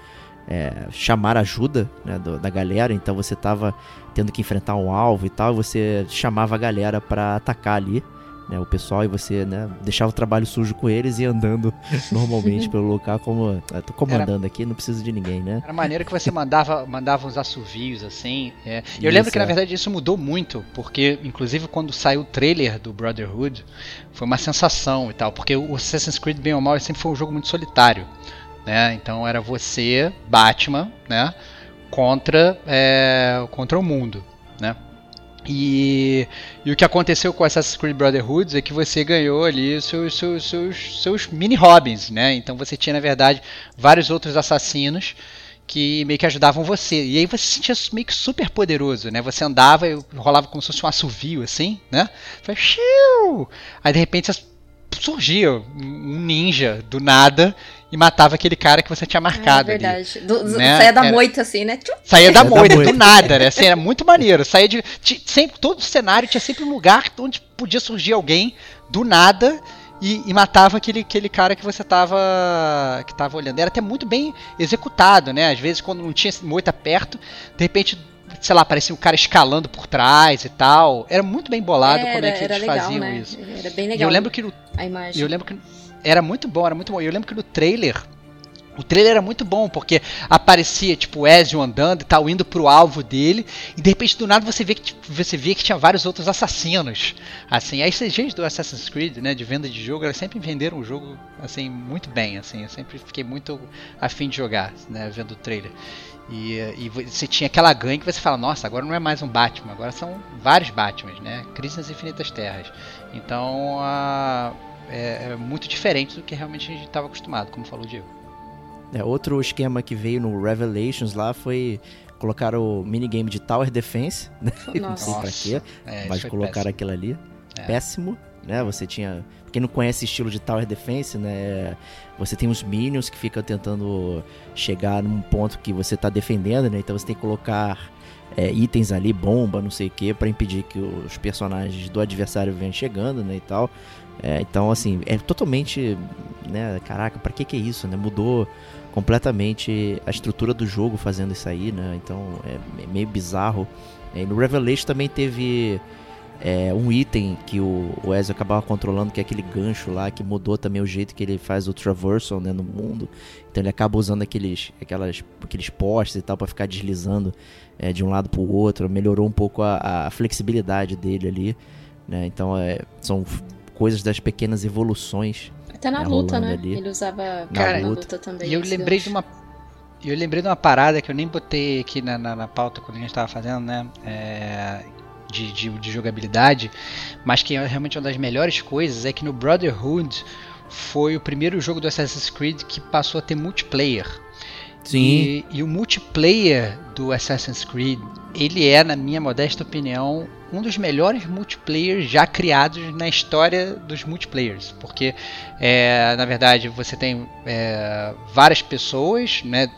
é, chamar ajuda né, do- da galera, então você tava tendo que enfrentar um alvo e tal, você chamava a galera pra atacar ali, né, o pessoal e você, né, deixava o trabalho sujo com eles e andando normalmente pelo local como, "Ah, tô comandando aqui, não preciso de ninguém, né. Era maneiro que você mandava, mandava uns assovios assim. é. E eu Isso, lembro que na é. verdade isso mudou muito, porque inclusive quando saiu o trailer do Brotherhood, foi uma sensação e tal, porque o Assassin's Creed bem ou mal sempre foi um jogo muito solitário, né? Então era você, Batman, né, contra é, contra o mundo, né? E, e o que aconteceu com Assassin's Creed Brotherhood é que você ganhou ali seus, seus, seus, seus mini hobbies, né? Então você tinha, na verdade, vários outros assassinos que meio que ajudavam você. E aí você se sentia meio que super poderoso, né? Você andava e rolava como se fosse um assovio, assim, né? Aí de repente surgia um ninja do nada e matava aquele cara que você tinha marcado é ali. verdade. Do, do- né? Saia da Era- moita, assim, né? Tchum. Saía da Saía moita, do nada, né? Assim, era muito maneiro. Saía de. ti- sempre, todo cenário tinha sempre um lugar onde podia surgir alguém do nada e, e matava aquele, aquele cara que você tava. que tava olhando. Era até muito bem executado, né? Às vezes, quando não tinha moita perto, de repente. Sei lá, parecia um cara escalando por trás e tal. Era muito bem bolado como é que era eles legal, faziam né? isso. Era bem E legal. eu lembro que no a imagem. eu lembro que era muito bom, era muito bom. Eu lembro que no trailer O trailer era muito bom, porque aparecia, tipo, o Ezio andando e tal, indo pro alvo dele, e de repente do nada você vê que, tipo, você vê que tinha vários outros assassinos. Assim, as CGs do Assassin's Creed, né, de venda de jogo, elas sempre venderam o jogo, assim, muito bem, assim, eu sempre fiquei muito afim de jogar, né, vendo o trailer. E, e você tinha aquela gangue que você fala, nossa, agora não é mais um Batman, agora são vários Batmans, né, Crise nas Infinitas Terras. Então, a, é, é muito diferente do que realmente a gente estava acostumado, como falou o Diego. É, outro esquema que veio no Revelations lá foi colocar o minigame de Tower Defense, né? Não sei pra quê, é, mas colocar aquilo ali. É. Péssimo, né? Você tinha. Quem não conhece estilo de Tower Defense, né? Você tem os minions que ficam tentando chegar num ponto que você tá defendendo, né? Então você tem que colocar é, itens ali, bomba, não sei o que, para impedir que os personagens do adversário venham chegando, né? E tal. É, então, assim, é totalmente. Né, caraca, pra que que é isso, né? Mudou completamente a estrutura do jogo fazendo isso aí, né? Então é meio bizarro. E no Revelation também teve é, um item que o, o Ezio acabava controlando, que é aquele gancho lá, que mudou também o jeito que ele faz o traversal né, no mundo. Então ele acaba usando aqueles, aquelas, aqueles postes e tal para ficar deslizando é, de um lado para o outro. Melhorou um pouco a, a flexibilidade dele ali. Né? Então é, são coisas das pequenas evoluções até na luta, né? Ali. Ele usava Cara, na luta também. E eu lembrei de uma. Eu lembrei de uma parada que eu nem botei aqui na, na, na pauta quando a gente estava fazendo, né? É, de, de, de, jogabilidade, mas que é realmente uma das melhores coisas é que no Brotherhood foi o primeiro jogo do Assassin's Creed que passou a ter multiplayer. Sim. E, e o multiplayer do Assassin's Creed, ele é, na minha modesta opinião, um dos melhores multiplayers já criados na história dos multiplayers, porque é, na verdade você tem é, várias pessoas, né?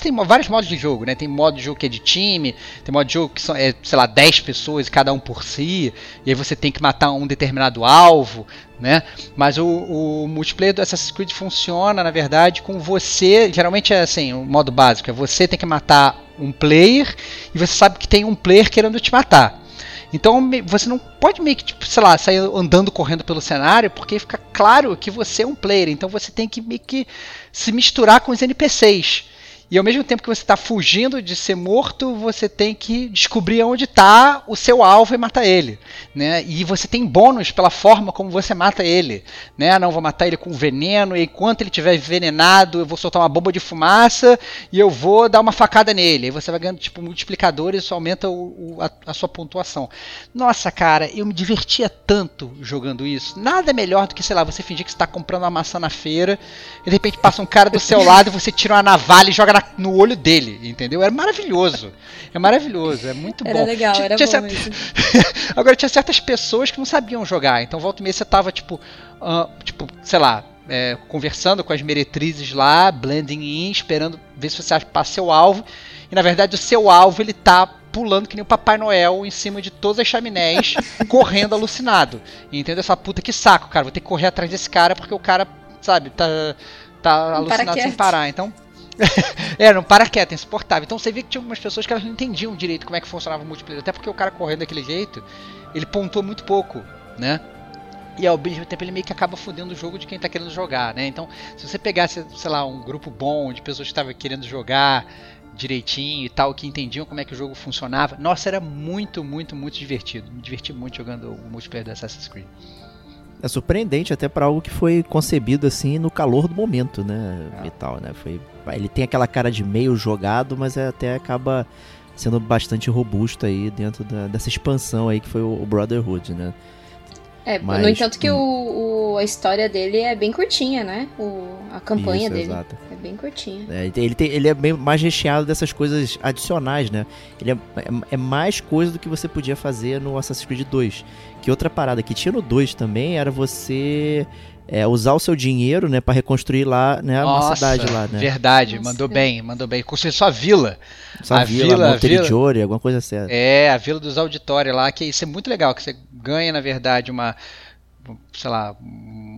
Tem vários modos de jogo, né? Tem modo de jogo que é de time, tem modo de jogo que são, é, sei lá, 10 pessoas, cada um por si, e aí você tem que matar um determinado alvo, né? Mas o, o multiplayer do Assassin's Creed funciona, na verdade, com você, geralmente é assim, o modo básico, é você tem que matar um player e você sabe que tem um player querendo te matar. Então você não pode meio que, tipo, sei lá, sair andando correndo pelo cenário, porque fica claro que você é um player. Então você tem que meio que se misturar com os NPCs. E ao mesmo tempo que você está fugindo de ser morto, você tem que descobrir onde está o seu alvo e matar ele. Né? E você tem bônus pela forma como você mata ele. Né? Não vou matar ele com veneno, e enquanto ele estiver envenenado, eu vou soltar uma bomba de fumaça e eu vou dar uma facada nele. Aí você vai ganhando tipo, multiplicadores e isso aumenta o, o, a, a, sua pontuação. Nossa, cara, eu me divertia tanto jogando isso. Nada melhor do que, sei lá, você fingir que está comprando uma maçã na feira e de repente passa um cara do seu lado e você tira uma navalha e joga no olho dele, entendeu? Era maravilhoso. É maravilhoso, é muito era bom. Legal, tinha, era tinha bom, Agora tinha certas pessoas que não sabiam jogar, então volta e meia você tava tipo, uh, tipo, sei lá, é, conversando com as meretrizes lá, blending in, esperando ver se você passa seu alvo. E na verdade o seu alvo ele tá pulando que nem o Papai Noel em cima de todas as chaminés, correndo alucinado. Entendeu? Essa puta que saco, cara. Vou ter que correr atrás desse cara porque o cara, sabe, tá, tá alucinado sem parar. Então, é, não para quieto, é insuportável. Então você vê que tinha algumas pessoas que elas não entendiam direito como é que funcionava o multiplayer. Até porque o cara correndo daquele jeito, ele pontuou muito pouco, né? E ao mesmo tempo ele meio que acaba fudendo o jogo de quem tá querendo jogar, né? Então, se você pegasse, sei lá, um grupo bom de pessoas que estavam querendo jogar direitinho e tal, que entendiam como é que o jogo funcionava, nossa, era muito, muito, muito divertido. Me diverti muito jogando o multiplayer do Assassin's Creed. É surpreendente até para algo que foi concebido assim no calor do momento, né? É. E tal, né? Foi, ele tem aquela cara de meio jogado, mas é, até acaba sendo bastante robusto aí dentro da, dessa expansão aí que foi o, o Brotherhood, né? É, Mas, no entanto que hum. o, o, a história dele é bem curtinha, né? O, a campanha Isso, dele exato. é bem curtinha. É, ele, tem, ele é bem mais recheado dessas coisas adicionais, né? Ele é, é, é, mais coisa do que você podia fazer no Assassin's Creed 2. Que outra parada que tinha no 2 também era você é, usar o seu dinheiro, né, para reconstruir lá, né, Nossa, uma cidade lá, né? Verdade, Nossa, mandou é. bem, mandou bem. Construir sua vila. Sua a vila, vila Monteriggioni, alguma coisa assim. É, a vila dos auditórios lá, que isso é muito legal, que você ganha, na verdade, uma sei lá,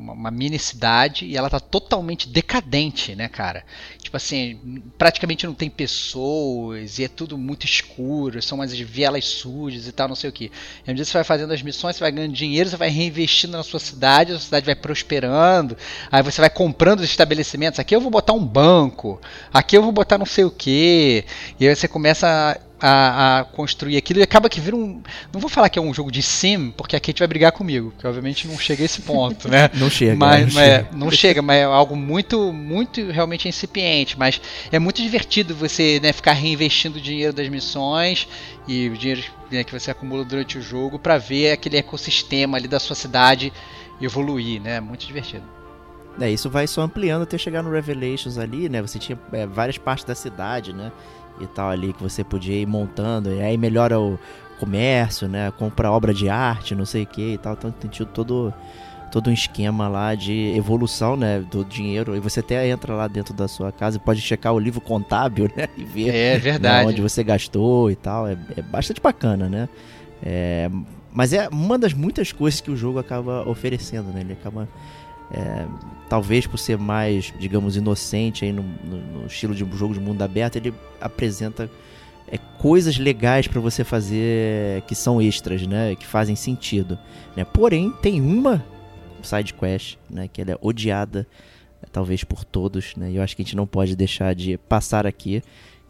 uma, uma mini cidade e ela tá totalmente decadente, né, cara? Tipo assim, praticamente não tem pessoas e é tudo muito escuro, são umas vielas sujas e tal, não sei o que. E medida que você vai fazendo as missões, você vai ganhando dinheiro, você vai reinvestindo na sua cidade, a sua cidade vai prosperando, aí você vai comprando os estabelecimentos. Aqui eu vou botar um banco, aqui eu vou botar não sei o que, e aí você começa a, a, construir aquilo e acaba que vira um. Não vou falar que é um jogo de sim, porque a Kate vai brigar comigo, que obviamente não chega a esse ponto, né? não chega. Mas, não, mas, chega. não chega, mas é algo muito, muito realmente incipiente. Mas é muito divertido você né, ficar reinvestindo o dinheiro das missões e o dinheiro né, que você acumula durante o jogo para ver aquele ecossistema ali da sua cidade evoluir, né? Muito divertido. É, isso vai só ampliando até chegar no Revelations ali, né? Você tinha é, várias partes da cidade, né? E tal ali que você podia ir montando. E aí melhora o comércio, né? Compra obra de arte, não sei o que e tal. Então tem tido todo, todo um esquema lá de evolução, né? Do dinheiro. E você até entra lá dentro da sua casa e pode checar o livro contábil, né? E ver é verdade. Né, onde você gastou e tal. É, é bastante bacana, né? É, mas é uma das muitas coisas que o jogo acaba oferecendo, né? Ele acaba é, talvez por ser mais, digamos, inocente aí no, no, no, estilo de jogo de mundo aberto, ele apresenta é, coisas legais para você fazer que são extras, né? Que fazem sentido. Né? Porém, tem uma side quest, né? Que ela é odiada, talvez por todos, né? E eu acho que a gente não pode deixar de passar aqui,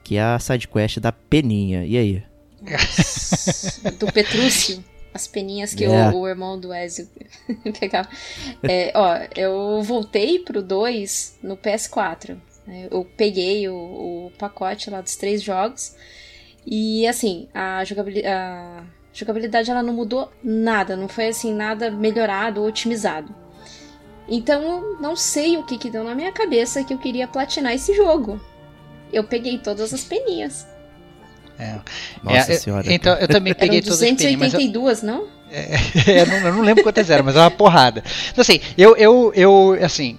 que é a side quest da Peninha. E aí? Do Petrúcio as peninhas que yeah. o, o, irmão do Ezio pegava. É, ó, eu voltei pro 2 no PS4. Né? Eu peguei o, o, pacote lá dos três jogos. E assim, a jogabilidade, a jogabilidade ela não mudou nada. Não foi assim, nada melhorado ou otimizado. Então não sei o que, que deu na minha cabeça que eu queria platinar esse jogo. Eu peguei todas as peninhas. É. Nossa é, senhora. Então, eu também peguei todas as peninhas. 282, eu, não? É, eu, não? eu não lembro quantas eram, mas é uma porrada. Então, assim, eu, eu, eu, assim,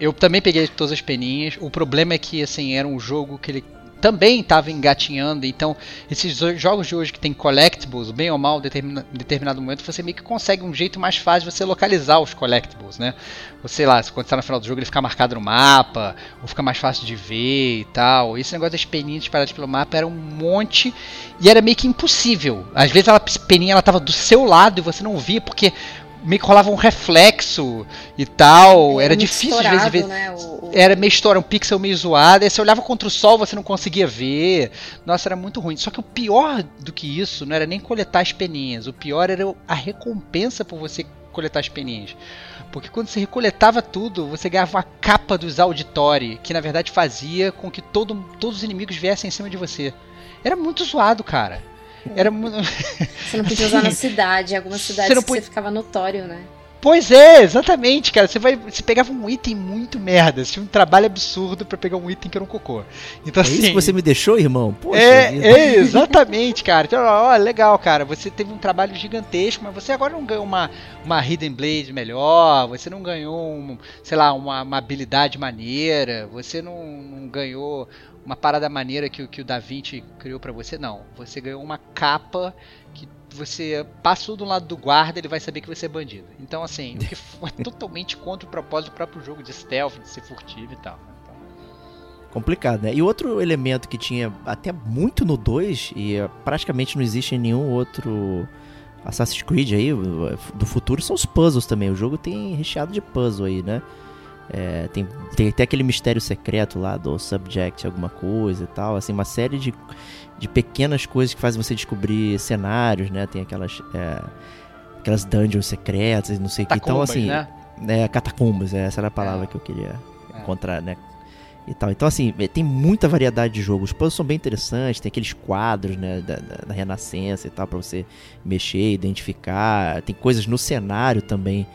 eu também peguei todas as peninhas. O problema é que, assim, era um jogo que ele também estava engatinhando. Então, esses jogos de hoje que tem collectibles, bem ou mal, em determina, determinado momento, você meio que consegue um jeito mais fácil de você localizar os collectibles, né? Ou sei lá, quando está no final do jogo ele fica marcado no mapa, ou fica mais fácil de ver e tal. Esse negócio das peninhas espalhadas pelo mapa era um monte e era meio que impossível. Às vezes a peninha ela do seu lado e você não via porque meio que rolava um reflexo e tal. É, era difícil às vezes ver. Né? O, o... Era meio história, um pixel meio zoado. Aí você olhava contra o sol, você não conseguia ver. Nossa, era muito ruim. Só que o pior do que isso não era nem coletar as peninhas. O pior era a recompensa por você coletar as peninhas. Porque quando você recoletava tudo, você ganhava a capa dos auditórios, que na verdade fazia com que todo, todos os inimigos viessem em cima de você. Era muito zoado, cara. Era Você não podia assim, usar na cidade, algumas cidades você, podia... você ficava notório, né? Pois é, exatamente, cara. Você vai, você pegava um item muito merda. Você tinha um trabalho absurdo para pegar um item que era um cocô. Então, é assim, isso que você me deixou, irmão? Poxa é, é, exatamente, cara. Então, ó, legal, cara. Você teve um trabalho gigantesco, mas você agora não ganhou uma, uma Hidden Blade melhor. Você não ganhou, um, sei lá, uma, uma habilidade maneira. Você não, não ganhou uma parada maneira que, que o Da Vinci criou para você, não. Você ganhou uma capa você passou do lado do guarda, ele vai saber que você é bandido. Então, assim, o que foi totalmente contra o propósito do próprio jogo de stealth, de ser furtivo e tal. Né? Então... Complicado, né? E outro elemento que tinha até muito no 2 e praticamente não existe em nenhum outro Assassin's Creed aí do futuro são os puzzles também. O jogo tem recheado de puzzle aí, né? É, tem, tem até aquele mistério secreto lá do Subject, alguma coisa e tal. Assim, uma série de, de pequenas coisas que fazem você descobrir cenários, né? Tem aquelas, é, aquelas dungeons secretas e não sei o que. Então, assim. Né? É, catacumbas, essa era a palavra é. que eu queria é. encontrar, né? E tal. Então, assim, é, tem muita variedade de jogos. Os puzzles são bem interessantes, tem aqueles quadros, né, da, da, da Renascença e tal, para você mexer, identificar. Tem coisas no cenário também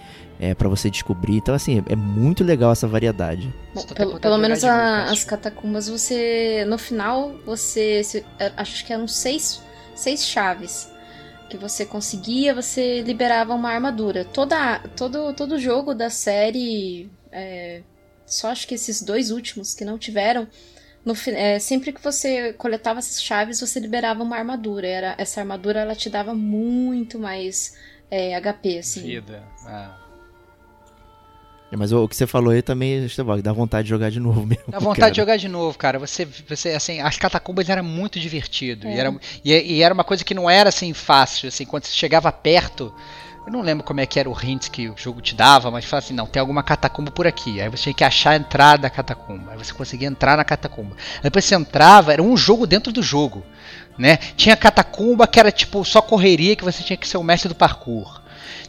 é, para você descobrir. Então, assim, é muito legal essa variedade. Bom, pelo, pelo menos a, as catacumbas, você. No final, você. Se, é, acho que eram seis, seis chaves que você conseguia, você liberava uma armadura. Toda, todo, todo jogo da série. É, só acho que esses dois últimos que não tiveram. No, é, sempre que você coletava essas chaves, você liberava uma armadura. Era, essa armadura ela te dava muito mais é, HP, assim. Vida. Ah. É, mas o, o que você falou aí também, Estevão, dá vontade de jogar de novo mesmo. Dá vontade cara. de jogar de novo, cara. Você, você assim, as catacumbas era muito divertido. É. E, era, e, e era uma coisa que não era assim fácil. Assim, quando você chegava perto, eu não lembro como é que era o hint que o jogo te dava, mas falava assim, não, tem alguma catacumba por aqui. Aí você tinha que achar a entrada da catacumba. Aí você conseguia entrar na catacumba. Aí depois você entrava, era um jogo dentro do jogo. Né? Tinha catacumba que era tipo só correria que você tinha que ser o mestre do parkour.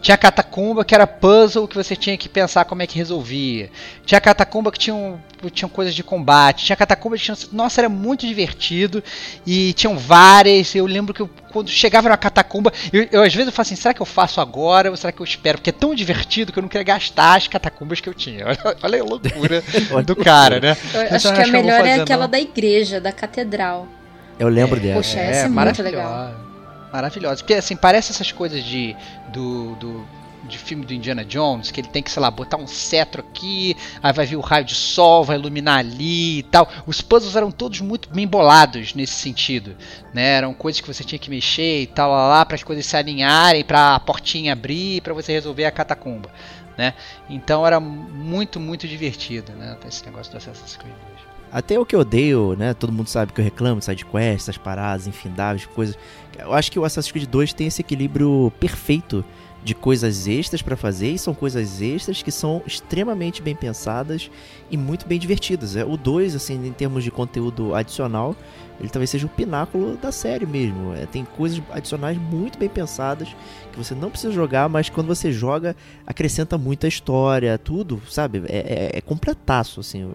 Tinha catacumba que era puzzle que você tinha que pensar como é que resolvia. Tinha catacumba que tinham, tinham coisas de combate. Tinha catacumba que tinham. Nossa, era muito divertido. E tinham várias. Eu lembro que eu, quando chegava na catacumba, eu, eu, às vezes eu falo assim: será que eu faço agora ou será que eu espero? Porque é tão divertido que eu não queria gastar as catacumbas que eu tinha. Olha, olha a loucura do cara, né? Eu acho que a melhor é aquela não. da igreja, da catedral. Eu lembro dela. Poxa, essa é muito legal. Maravilhosa. Porque assim, parece essas coisas de. do. do de filme do Indiana Jones, que ele tem que, sei lá, botar um cetro aqui, aí vai vir o raio de sol, vai iluminar ali e tal. Os puzzles eram todos muito bem bolados nesse sentido, né? Eram coisas que você tinha que mexer e tal, lá, lá para as coisas se alinharem, para a portinha abrir, para você resolver a catacumba, né? Então era muito, muito divertido, né? Esse negócio do Assassin's Creed 2. Até o que eu odeio, né? Todo mundo sabe que eu reclamo de sidequests, essas paradas infindáveis, coisas. Eu acho que o Assassin's Creed 2 tem esse equilíbrio perfeito de coisas extras para fazer e são coisas extras que são extremamente bem pensadas e muito bem divertidas. É, O 2, assim, em termos de conteúdo adicional, ele talvez seja o pináculo da série mesmo. É, tem coisas adicionais muito bem pensadas que você não precisa jogar, mas quando você joga, acrescenta muito a história, tudo, sabe? É, é, é completaço, assim,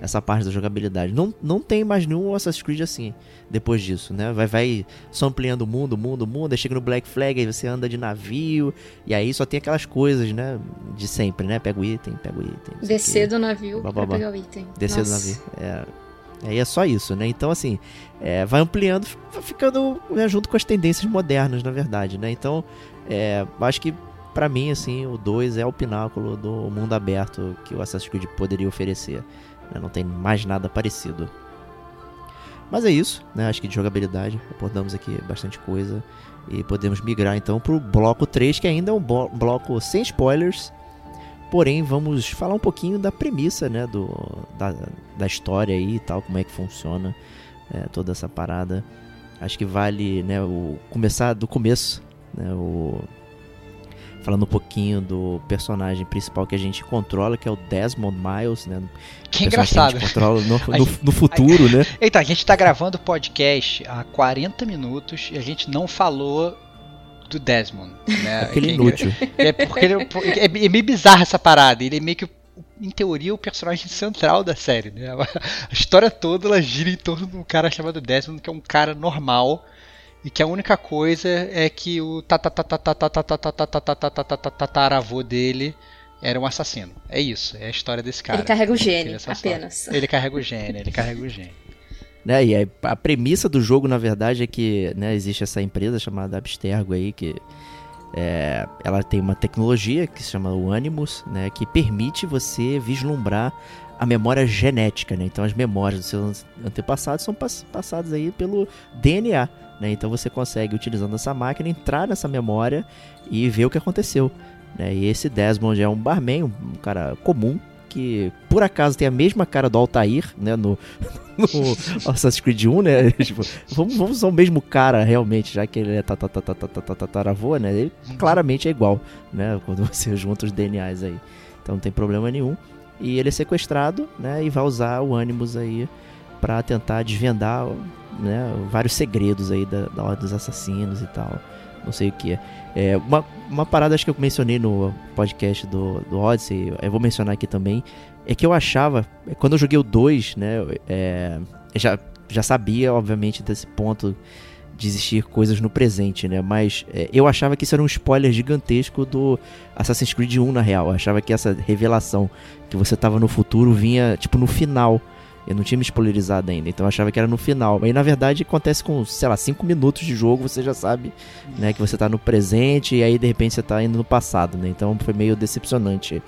essa parte da jogabilidade. Não, não tem mais nenhum Assassin's Creed assim, depois disso, né? Vai, vai só ampliando o mundo, o mundo, o mundo, aí chega no Black Flag, aí você anda de navio, e aí só tem aquelas coisas, né? De sempre, né? Pega o item, pega o item. Descer do navio bah. pegar o item. Descer do navio. É. Aí é só isso, né? Então, assim, é, vai ampliando, ficando né, junto com as tendências modernas, na verdade, né? Então, é, acho que pra mim, assim, o 2 é o pináculo do mundo aberto que o Assassin's Creed poderia oferecer. né? Não tem mais nada parecido. Mas é isso, né? Acho que de jogabilidade abordamos aqui bastante coisa. E podemos migrar então pro bloco 3, que ainda é um bloco sem spoilers. Porém, vamos falar um pouquinho da premissa, né? Do, da, da história aí e tal, como é que funciona é, toda essa parada. Acho que vale né, o, começar do começo, né? O, falando um pouquinho do personagem principal que a gente controla, que é o Desmond Miles, né? Que engraçado. Que a gente controla no, A no, gente- no futuro, né? Eita, a gente tá gravando o podcast há 40 minutos e a gente não falou do Desmond. Né? Aquele Que é inútil. É porque ele, é, é meio bizarra essa parada. Ele é meio que, em teoria, o personagem central da série. Né? A história toda ela gira em torno de um cara chamado Desmond, que é um cara normal. E que a única coisa é que o tataravô dele era um assassino. É isso, é a história desse cara. Ele carrega o gene, é apenas. Ele carrega o gene, ele carrega o gene. Né? E a premissa do jogo, na verdade, é que né, existe essa empresa chamada Abstergo aí, que é, ela tem uma tecnologia que se chama o Animus, né, que permite você vislumbrar a memória genética, né? Então as memórias dos seus antepassados são pass- passadas aí pelo DNA, né? Então você consegue, utilizando essa máquina, entrar nessa memória e ver o que aconteceu. Né? E esse Desmond é um barman, um cara comum, que por acaso tem a mesma cara do Altair, né? No, no Assassin's Creed 1, né? Tipo, vamos, vamos usar o mesmo cara realmente, já que ele é tataravô, né? Ele claramente é igual, né? Quando você junta os DNAs aí. Então não tem problema nenhum. E ele é sequestrado, né? E vai usar o Animus aí pra tentar desvendar né, vários segredos aí da, da Ordem dos Assassinos e tal. Não sei o que. É, uma, uma parada acho que eu mencionei no podcast do, do Odyssey, eu vou mencionar aqui também, é que eu achava, quando eu joguei o 2, né, é, já, já sabia, obviamente, desse ponto de existir coisas no presente, né, mas é, eu achava que isso era um spoiler gigantesco do Assassin's Creed 1, na real. Eu achava que essa revelação que você tava no futuro vinha, tipo, no final. Eu não tinha me spoilerizado ainda, então eu achava que era no final. Aí na verdade acontece com, sei lá, 5 minutos de jogo, você já sabe, né, que você tá no presente e aí de repente você tá indo no passado, né? Então foi meio decepcionante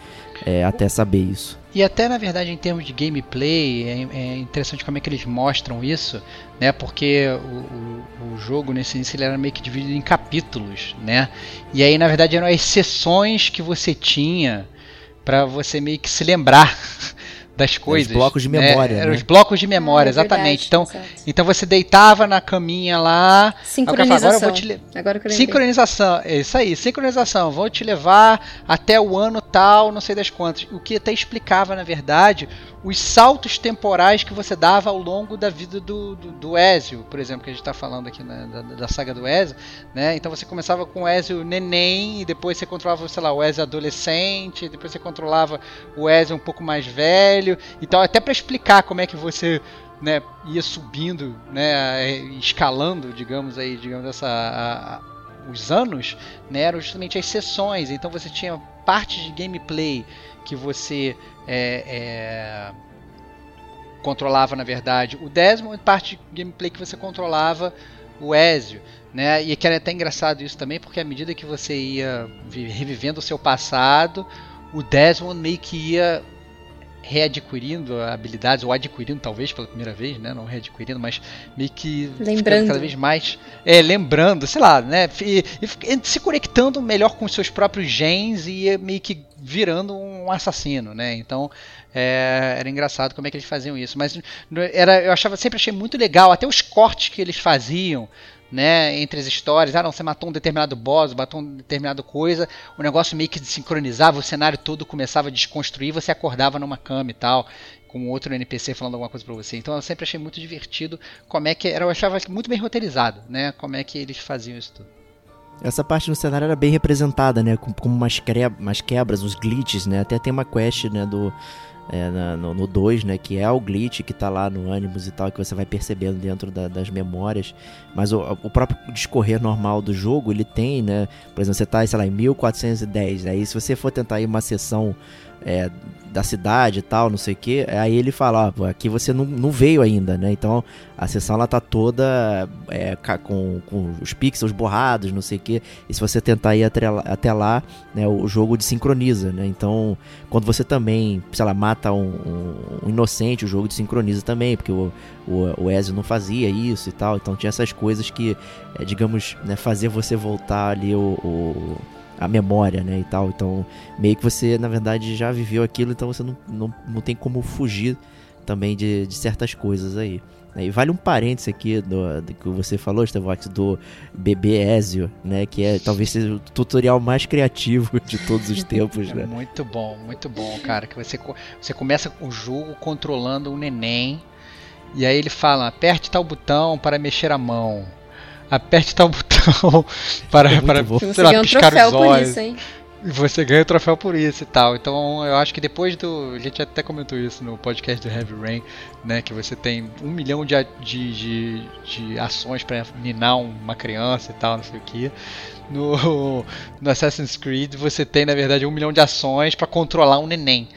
é, até saber isso. E até na verdade em termos de gameplay é, é interessante como é que eles mostram isso, né? Porque o, o, o jogo nesse início ele era meio que dividido em capítulos, né? E aí na verdade eram as sessões que você tinha para você meio que se lembrar das coisas. Os blocos de memória. Né? Né? Os blocos de memória, Ah, é exatamente. verdade, então, então você deitava na caminha lá. aí o cara fala, Agora eu vou Sincronização. te le- Agora que eu lembrei. Sincronização, é isso aí, sincronização. Vou te levar até o ano tal, não sei das quantas. O que até explicava, na verdade, os saltos temporais que você dava ao longo da vida do, do, do Ezio, por exemplo, que a gente está falando aqui na- da, da saga do Ezio. Né? Então você começava com o Ezio neném, e depois você controlava, sei lá, o Ezio adolescente, depois você controlava o Ezio um pouco mais velho. Então, até para explicar como é que você né, ia subindo, né, escalando, digamos aí, digamos essa a- a- os anos, né, eram justamente as sessões. Então você tinha partes de gameplay que você é, é, controlava, na verdade, o Desmond, e parte de gameplay que você controlava o Ezio. Né? E que era até engraçado isso também, porque à medida que você ia vi- revivendo o seu passado, o Desmond meio que ia readquirindo habilidades, ou adquirindo talvez pela primeira vez, né? Não readquirindo, mas meio que ficando Lembrando. cada vez mais é, lembrando, sei lá, né? E, e se conectando melhor com seus próprios genes e ia meio que virando um assassino, né? Então é, era engraçado como é que eles faziam isso. Mas era, eu achava, sempre achei muito legal, até os cortes que eles faziam. Né, entre as histórias, ah não, você matou um determinado boss, matou um determinado coisa, o negócio meio que sincronizava, o cenário todo começava a desconstruir, você acordava numa cama e tal, com outro NPC falando alguma coisa pra você. Então eu sempre achei muito divertido como é que era, eu achava muito bem roteirizado, né, como é que eles faziam isso tudo. Essa parte no cenário era bem representada, né? Com, com umas, umas quebras, uns glitches, né? Até tem uma quest, né, do. É, na- no 2, né? Que é o glitch que tá lá no Animus e tal, que você vai percebendo dentro da- das memórias. Mas o, o próprio discorrer normal do jogo, ele tem, né? Por exemplo, você tá, sei lá, em 1410. Aí se você for tentar ir uma sessão é, da cidade e tal, não sei o que, aí ele fala, ó, aqui você não, não veio ainda, né? Então a sessão ela tá toda é, com, com os pixels borrados, não sei o que. E se você tentar ir até lá, até lá, né, o jogo desincroniza, né? Então, quando você também, sei lá, mata um, um- um inocente, o jogo desincroniza também, porque o, o, o Ezio não fazia isso e tal. Então tinha essas coisas que, é, digamos, né, fazer você voltar ali o, o- a memória, né, e tal. Então, meio que você, na verdade, já viveu aquilo, então você não, não, não tem como fugir também de, de certas coisas aí. E vale um parênteses aqui do, do que você falou, Stevox, do bebê Ezio, né? Que é talvez seja o tutorial mais criativo de todos os tempos, É né? muito bom, muito bom, cara. Que você, você começa o jogo controlando um neném. E aí ele fala, aperte tal botão para mexer a mão. Aperte tal botão para, É para bom. sei Você lá, ganha um piscar troféu os por olhos. isso, hein? E você ganha o troféu por isso e tal. Então eu acho que depois do. A gente até comentou isso no podcast do Heavy Rain, né? Que você tem um milhão de, de, de, de ações para ninar uma criança e tal, não sei o que. No, no Assassin's Creed você tem, na verdade, um milhão de ações para controlar um neném.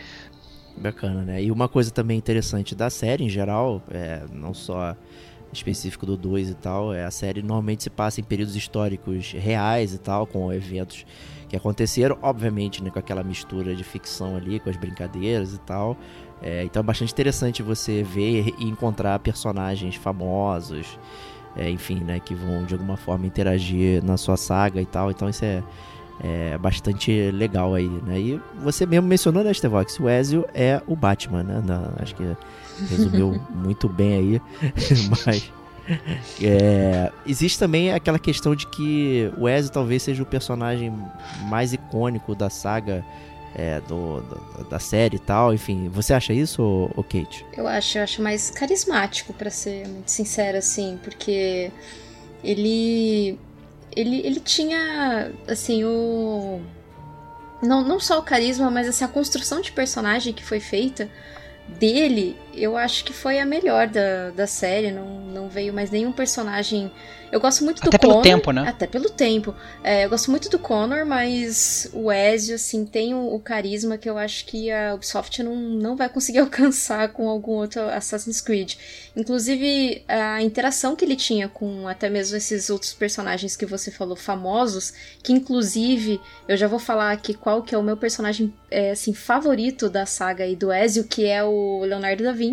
Bacana, né? E uma coisa também interessante da série em geral, é, não só específico do 2 e tal, é a série normalmente se passa em períodos históricos reais e tal, com eventos que aconteceram, obviamente, né, com aquela mistura de ficção ali, com as brincadeiras e tal. É, então é bastante interessante você ver e encontrar personagens famosos, é, enfim, né, que vão de alguma forma interagir na sua saga e tal. Então isso é, é bastante legal aí, né? E você mesmo mencionou, né, Stevox? O Ezio é o Batman, né? Na- acho que resumiu muito bem aí. Mas. é, existe também aquela questão de que o Ezio talvez seja o personagem mais icônico da saga é, do, do- da série e tal. Enfim, você acha isso, ô Kate? Eu acho, eu acho mais carismático, pra ser muito sincera, assim, porque ele. Ele, ele tinha, assim, o. Não, não só o carisma, mas assim, a construção de personagem que foi feita dele, eu acho que foi a melhor da, da série. Não, não veio mais nenhum personagem. Eu gosto muito do Até pelo Connor, tempo, né? Até pelo tempo. É, eu gosto muito do Connor, mas o Ezio, assim, tem o, o carisma que eu acho que a Ubisoft não, não vai conseguir alcançar com algum outro Assassin's Creed. Inclusive, a interação que ele tinha com até mesmo esses outros personagens que você falou, famosos, que inclusive, eu já vou falar aqui qual que é o meu personagem, é, assim, favorito da saga aí do Ezio, que é o Leonardo da Vinci.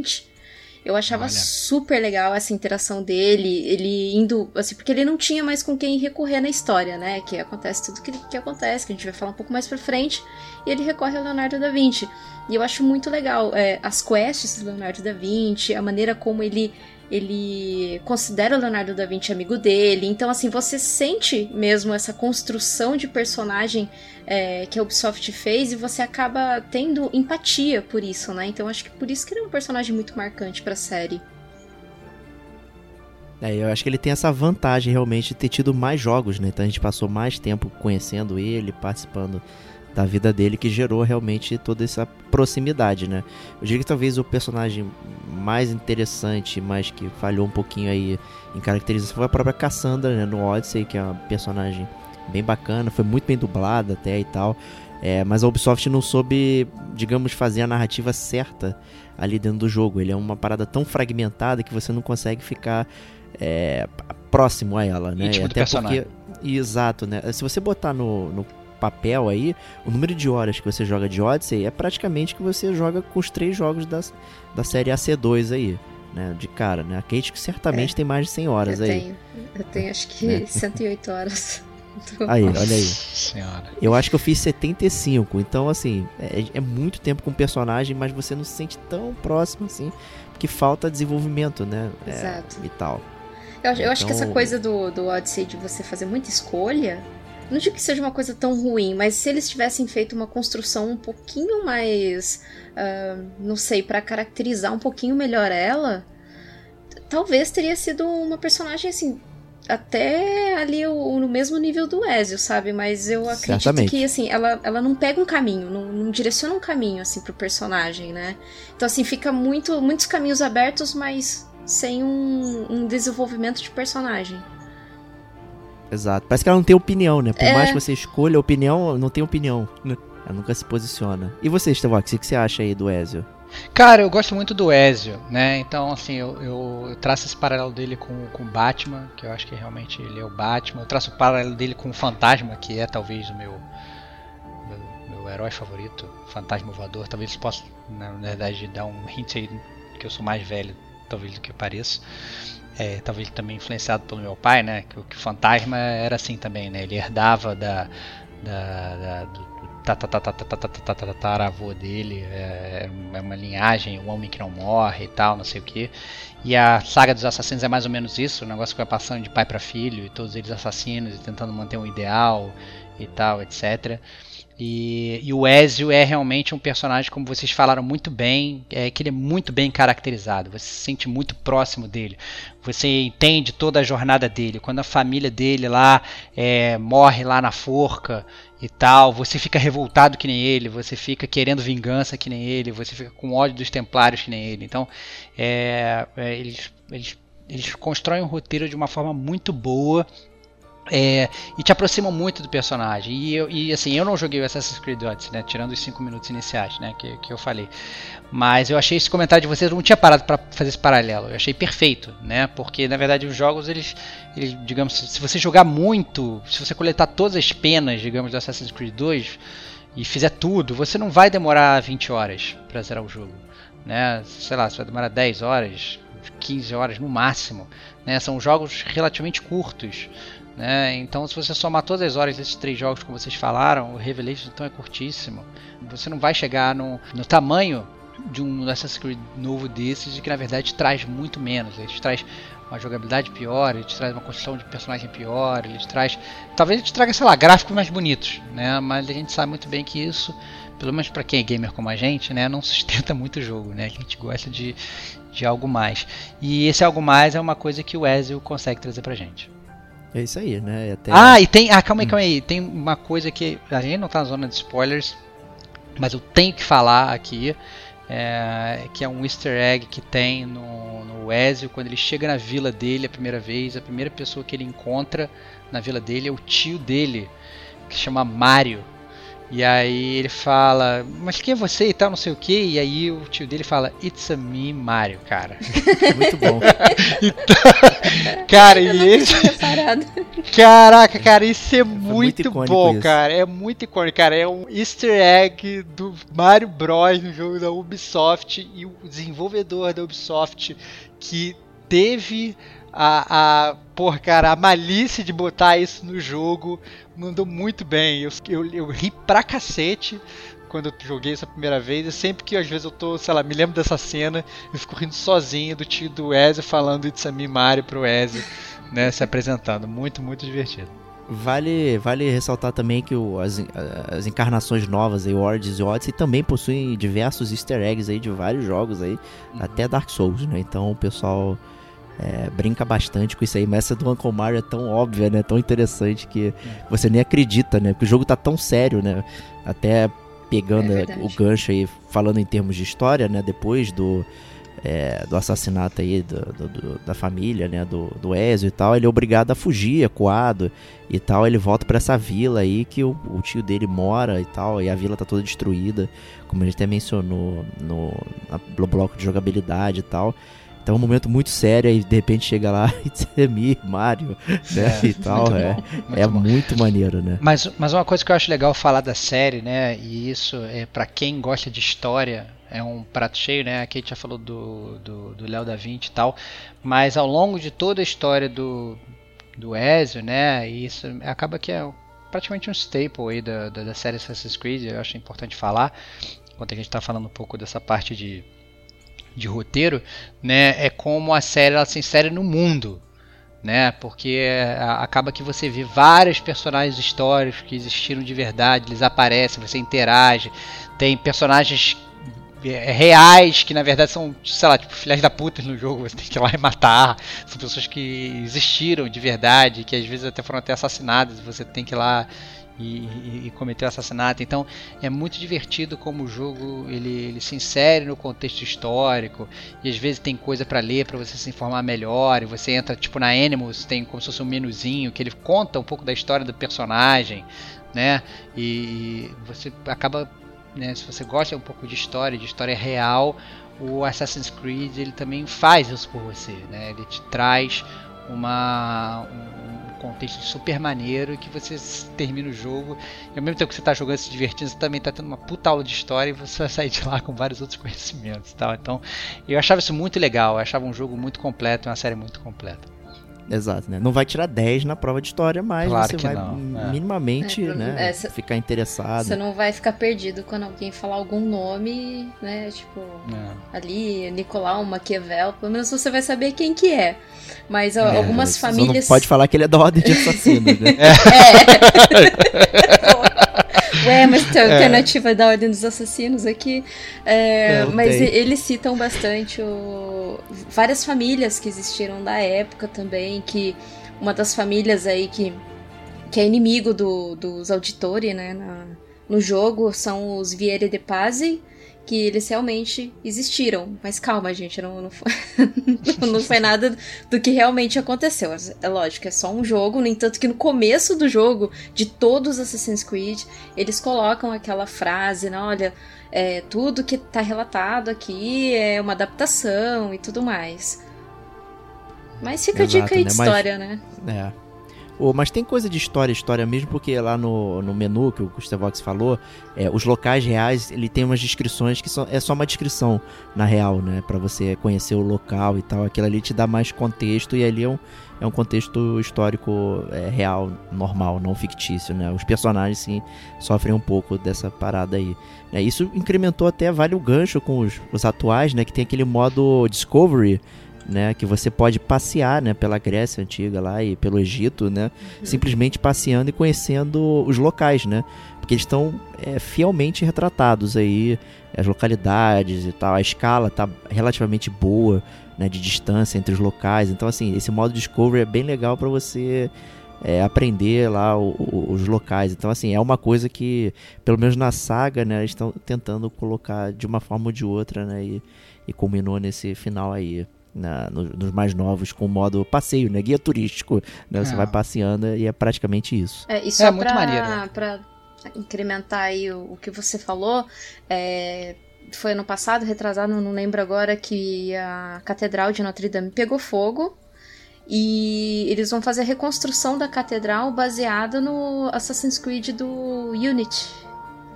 Eu achava Olha. super legal essa interação dele, ele indo, assim, porque ele não tinha mais com quem recorrer na história, né? Que acontece tudo que, que acontece, que a gente vai falar um pouco mais pra frente, e ele recorre ao Leonardo da Vinci. E eu acho muito legal é, as quests do Leonardo da Vinci, a maneira como ele ele considera o Leonardo da Vinci amigo dele. Então, assim, você sente mesmo essa construção de personagem é, que a Ubisoft fez e você acaba tendo empatia por isso, né? Então, acho que por isso que ele é um personagem muito marcante pra série. É, eu acho que ele tem essa vantagem realmente de ter tido mais jogos, né? Então a gente passou mais tempo conhecendo ele, participando da vida dele, que gerou realmente toda essa proximidade, né? Eu diria que talvez o personagem mais interessante, mas que falhou um pouquinho aí em caracterização foi a própria Cassandra, né? No Odyssey, que é uma personagem bem bacana, foi muito bem dublada até e tal. É, mas a Ubisoft não soube, digamos, fazer a narrativa certa ali dentro do jogo. Ele é uma parada tão fragmentada que você não consegue ficar é, próximo a ela, né? Até porque. Exato, né? Se você botar no, no papel aí, o número de horas que você joga de Odyssey é praticamente que você joga com os três jogos da, da série AC2 aí, né? De cara, né? A Kate que certamente tem mais de 100 horas eu aí. tenho, eu tenho acho que É. 108 horas. do- Aí, olha aí. Senhora. Eu acho que eu fiz 75, então assim, é, é muito tempo com o personagem, mas você não se sente tão próximo assim, porque falta desenvolvimento, né? É, Exato. E tal. Eu, acho- eu acho que essa Então- coisa do, do Odyssey de você fazer muita escolha, não digo que seja uma coisa tão ruim, mas se eles tivessem feito uma construção um pouquinho mais, ah, não sei, pra caracterizar um pouquinho melhor ela, talvez teria sido uma personagem assim. Até ali o- no mesmo nível do Ezio, sabe? Mas eu acredito Certamente. que, assim, ela, ela não pega um caminho, não, não direciona um caminho, assim, pro personagem, né? Então, assim, fica muito, muitos caminhos abertos, mas sem um, um desenvolvimento de personagem. Exato. Parece que ela não tem opinião, né? Por É. mais que você escolha a opinião, não tem opinião. né? Ela nunca se posiciona. E você, Estevox, o que você acha aí do Ezio? Cara, eu gosto muito do Ezio, né? Então, assim, eu, eu, eu traço esse paralelo dele com, com o Batman, que eu acho que realmente ele é o Batman. Eu traço o paralelo dele com o Fantasma, que é talvez o meu, meu, meu herói favorito, Fantasma Voador. Talvez isso possa, na verdade, dar um hint aí que eu sou mais velho, talvez do que eu pareço. É, talvez também influenciado pelo meu pai, né? Que, que o Fantasma era assim também, né? Ele herdava da, da, da- do, tataravô dele, é, é uma linhagem, um homem que não morre e tal, não sei o que. E a saga dos assassinos é mais ou menos isso, o negócio que vai passando de pai para filho, e todos eles assassinos, e tentando manter um ideal e tal, etc. E, e o Ezio é realmente um personagem, como vocês falaram muito bem, é que ele é muito bem caracterizado. Você se sente muito próximo dele. Você entende toda a jornada dele. Quando a família dele lá é, morre lá na forca e tal, você fica revoltado que nem ele, você fica querendo vingança que nem ele, você fica com ódio dos Templários que nem ele. Então, é, é, eles, eles, eles constroem um roteiro de uma forma muito boa. É, e te aproximam muito do personagem. E, eu, e assim, eu não joguei o Assassin's Creed Odyssey, né? Tirando os 5 minutos iniciais, né? Que, que eu falei. Mas eu achei esse comentário de vocês, eu não tinha parado para fazer esse paralelo. Eu achei perfeito, né? Porque na verdade os jogos, eles, eles, digamos, se você jogar muito, se você coletar todas as penas, digamos, do Assassin's Creed 2 e fizer tudo, você não vai demorar 20 horas para zerar o jogo, né? Sei lá, você vai demorar 10 horas, 15 horas no máximo, né? São jogos relativamente curtos. Né? Então, se você somar todas as horas desses três jogos, como vocês falaram, o Revelation então é curtíssimo. Você não vai chegar no, no tamanho de um Assassin's Creed novo desses, que na verdade traz muito menos. Ele te traz uma jogabilidade pior, ele te traz uma construção de personagem pior, ele te traz. Talvez ele te traga, sei lá, gráficos mais bonitos, né? Mas a gente sabe muito bem que isso, pelo menos para quem é gamer como a gente, né, não sustenta muito o jogo, né? Que a gente gosta de, de algo mais. E esse algo mais é uma coisa que o Ezio consegue trazer pra gente. É isso aí, né? Até... Ah, e tem. Ah, calma aí, calma aí. Tem uma coisa que. A gente não tá na zona de spoilers, mas eu tenho que falar aqui. É, que é um easter egg que tem no, no Ezio quando ele chega na vila dele a primeira vez. A primeira pessoa que ele encontra na vila dele é o tio dele, que chama Mario. E aí ele fala, mas quem é você e tal, não sei o que. E aí o tio dele fala, It's a me, Mario, cara. Muito bom. então, cara, Eu e esse. Caraca, cara, isso é muito, muito icônico bom, isso. cara. É muito icônico, cara. É um easter egg do Mario Bros. no jogo da Ubisoft e o desenvolvedor da Ubisoft que teve a, a porra, cara, a malícia de botar isso no jogo mandou muito bem. Eu, eu, eu ri pra cacete quando eu joguei essa primeira vez. E sempre que às vezes eu tô, sei lá, me lembro dessa cena, eu fico rindo sozinho do tio do Ezio falando It's a me Mario pro Ezio, né, se apresentando. Muito, muito divertido. Vale, vale ressaltar também que o- as, as encarnações novas aí, Origins e Odyssey, também possuem diversos easter eggs aí de vários jogos aí, até Dark Souls, né? Então o pessoal é, brinca bastante com isso aí, mas essa do Uncle Mario é tão óbvia, né? Tão interessante que você nem acredita, né? Porque o jogo tá tão sério, né? Até pegando É o gancho aí, falando em termos de história, né? Depois do, é, do assassinato aí do, do- do- da família, né? Do, do Ezio e tal, ele é obrigado a fugir, acuado e tal. Ele volta pra essa vila aí que o, o tio dele mora e tal, e a vila tá toda destruída, como a gente até mencionou no, no bloco de jogabilidade e tal. Então é um momento muito sério e de repente chega lá It's me, Mario, né? É, e tal. muito É, bom, muito é bom. muito maneiro, né? Mas, mas uma coisa que eu acho legal falar da série, né? E isso é para quem gosta de história, é um prato cheio, né? A gente já falou do do do Léo da Vinci e tal, mas ao longo de toda a história do do Ezio, né? E isso acaba que é praticamente um staple aí da, da, da série Assassin's Creed. Eu acho importante falar, enquanto a gente está falando um pouco dessa parte de de roteiro, né? É como a série ela se insere no mundo, né? Porque é, acaba que você vê vários personagens históricos que existiram de verdade, eles aparecem, você interage, tem personagens é, reais que na verdade são, sei lá, tipo filhas da puta no jogo, você tem que ir lá e matar. São pessoas que existiram de verdade, que às vezes até foram até assassinadas, você tem que ir lá e, e- e cometer o assassinato. Então é muito divertido como o jogo ele, ele se insere no contexto histórico e às vezes tem coisa pra ler pra você se informar melhor. E você entra tipo na Animals, tem como se fosse um menuzinho que ele conta um pouco da história do personagem, né? E você acaba, né, se você gosta um pouco de história, de história real, o Assassin's Creed ele também faz isso por você, né? Ele te traz uma um contexto super maneiro que você termina o jogo e ao mesmo tempo que você está jogando se divertindo, você também está tendo uma puta aula de história e você vai sair de lá com vários outros conhecimentos, tal. Então, eu achava isso muito legal, eu achava um jogo muito completo, uma série muito completa. Exato, né? Não vai tirar 10 na prova de história, mas Claro você que vai não, é. minimamente, É, né, é, cê- ficar interessado. Você não vai ficar perdido quando alguém falar algum nome, né? Tipo, É. ali, Nicolau, Maquiavel, pelo menos você vai saber quem que é. Mas ó, É, algumas famílias. não pode falar que ele é da ordem de assassinos, né? É. Ué, mas tem a alternativa da Ordem dos Assassinos aqui. É, mas tem. eles citam bastante o- várias famílias que existiram da época também, que uma das famílias aí que, que é inimigo do- dos Auditori, né, na- no jogo, são os Vieri de Pazzi, que eles realmente existiram. Mas calma, gente, não, não, foi, não foi nada do que realmente aconteceu. É lógico, é só um jogo, no entanto que no começo do jogo, de todos os Assassin's Creed, eles colocam aquela frase, né, olha, é, tudo que tá relatado aqui é uma adaptação e tudo mais. Mas fica a Exato, dica aí de né? Mas- história, né? É. Ô, mas tem coisa de história, história mesmo, porque lá no, no menu que o Gustavox falou, é, os locais reais, ele tem umas descrições que são, é só uma descrição, na real, né? Pra você conhecer o local e tal. Aquilo ali te dá mais contexto e ali é um, é um contexto histórico é, real, normal, não fictício, né? Os personagens, sim, sofrem um pouco dessa parada aí. É, isso incrementou até, vale o gancho com os, os atuais, né? Que tem aquele modo Discovery, né, que você pode passear, né, pela Grécia antiga lá e pelo Egito, né, simplesmente passeando e conhecendo os locais, né, porque eles estão é, fielmente retratados aí, as localidades e tal, a escala tá relativamente boa, né, de distância entre os locais, então assim, esse modo Discovery é bem legal para você é, aprender lá o- o- os locais, então assim, é uma coisa que, pelo menos na saga, né, eles estão tentando colocar de uma forma ou de outra, né, e, e culminou nesse final aí na- no- nos mais novos com o modo passeio, né? Guia turístico. Né? Você É. vai passeando e é praticamente isso. É, só É, muito pra, maneiro. pra incrementar aí o, o que você falou, é, foi ano passado, retrasado, não lembro agora, que a Catedral de Notre Dame pegou fogo. E eles vão fazer a reconstrução da catedral baseada no Assassin's Creed do Unity.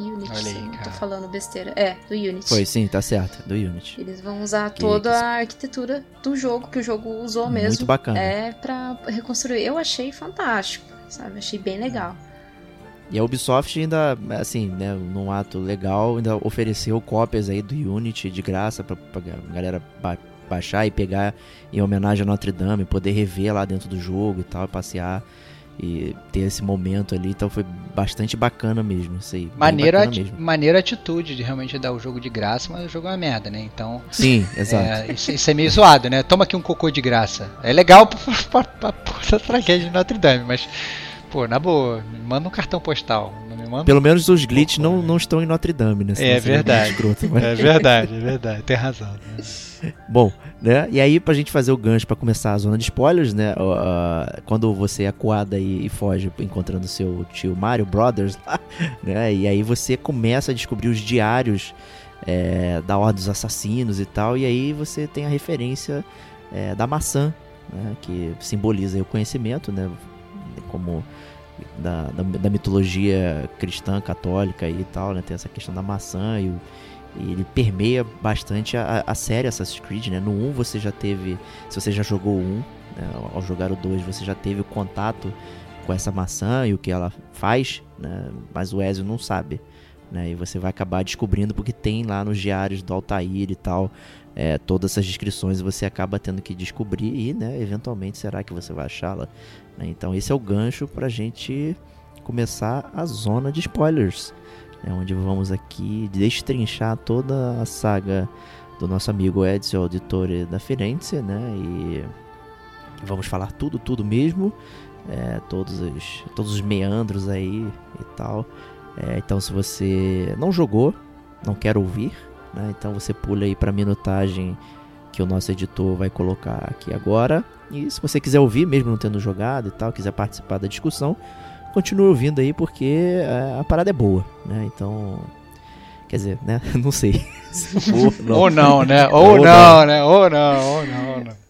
Unity, Olha aí, tô falando besteira. É, do Unity. Foi, sim, tá certo, do Unity. Eles vão usar Que- toda que- a arquitetura do jogo, que o jogo usou mesmo. Muito bacana. É, pra reconstruir. Eu achei fantástico, sabe? Achei bem legal. E a Ubisoft ainda, assim, né, num ato legal, ainda ofereceu cópias aí do Unity de graça pra, pra galera ba- baixar e pegar em homenagem a Notre Dame, poder rever lá dentro do jogo e tal, e passear e ter esse momento ali. Então foi bastante bacana mesmo isso aí. Maneira, ati- mesmo. maneira atitude de realmente dar o jogo de graça, mas o jogo é uma merda, né? Então, Sim, exato. é, isso, isso é meio zoado, né? Toma aqui um cocô de graça. É legal pra, pra, pra, pra tragédia de Notre Dame, mas, pô, na boa, manda um cartão postal. Manda Pelo menos os glitches não, né? não estão em Notre Dame, né? É verdade. escroto, mas- É verdade, é verdade, tem razão. né? Bom, né? E aí, pra gente fazer o gancho pra começar a zona de spoilers, né? ah, quando você é acuada e, e foge encontrando seu tio Mario Brothers lá, né? E aí você começa a descobrir os diários é, da Ordem dos Assassinos e tal. E aí você tem a referência é, da maçã, né? Que simboliza aí o conhecimento, né? Como da, da, da mitologia cristã, católica e tal, né? Tem essa questão da maçã e o, e ele permeia bastante a, a série Assassin's Creed, né? No 1 você já teve, se você já jogou o 1, né? ao jogar o 2 você já teve o contato com essa maçã e o que ela faz, né? Mas o Ezio não sabe, né? E você vai acabar descobrindo porque tem lá nos diários do Altair e tal, é, todas essas descrições você acaba tendo que descobrir e, né? Eventualmente será que você vai achá-la? né? Então esse é o gancho pra gente começar a zona de spoilers né, onde vamos aqui destrinchar toda a saga do nosso amigo Ezio Auditore da Firenze, né? E vamos falar tudo, tudo mesmo, é, todos, os, todos os meandros aí e tal. É, então, se você não jogou, não quer ouvir, né? Então você pula aí para minutagem que o nosso editor vai colocar aqui agora. E se você quiser ouvir, mesmo não tendo jogado e tal, quiser participar da discussão, continue ouvindo aí porque é, a parada é boa, né? Então, quer dizer, né? Não sei. Se for, não. Ou não, né? Ou, Ou não, não. né? Ou não, ou não, ou não.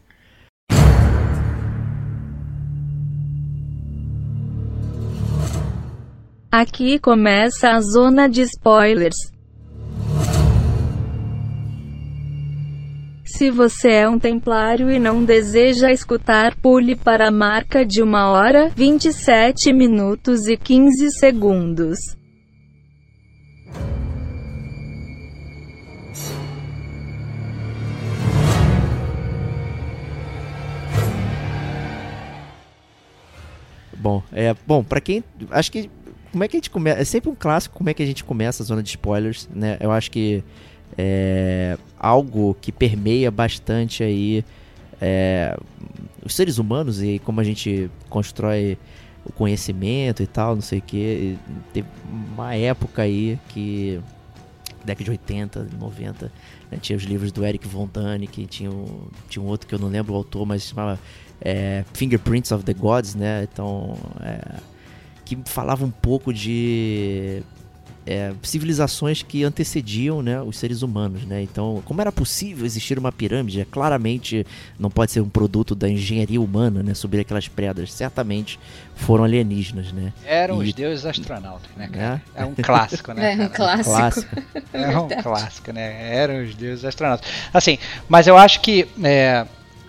Aqui começa a zona de spoilers. Se você é um templário e não deseja escutar, pule para a marca de 1 hora, 27 minutos e 15 segundos. Bom, é bom para quem, acho que como é que a gente começa? É sempre um clássico como é que a gente começa a zona de spoilers, né? Eu acho que é algo que permeia bastante aí é, os seres humanos e como a gente constrói o conhecimento e tal, não sei o que. Teve uma época aí que década de 80, 90, né, tinha os livros do Eric Von Däniken, tinha, um, tinha um outro que eu não lembro o autor, mas chamava é, Fingerprints of the Gods, né? Então, é, que falava um pouco de é, civilizações que antecediam né, os seres humanos, né? Então, como era possível existir uma pirâmide? É, claramente não pode ser um produto da engenharia humana, né? Subir aquelas pedras, certamente foram alienígenas, né? Eram E- os deuses astronautas, né, cara? É. É um clássico, né? É um cara? clássico. É um clássico, né? Eram os deuses astronautas. Assim, mas eu acho que. é,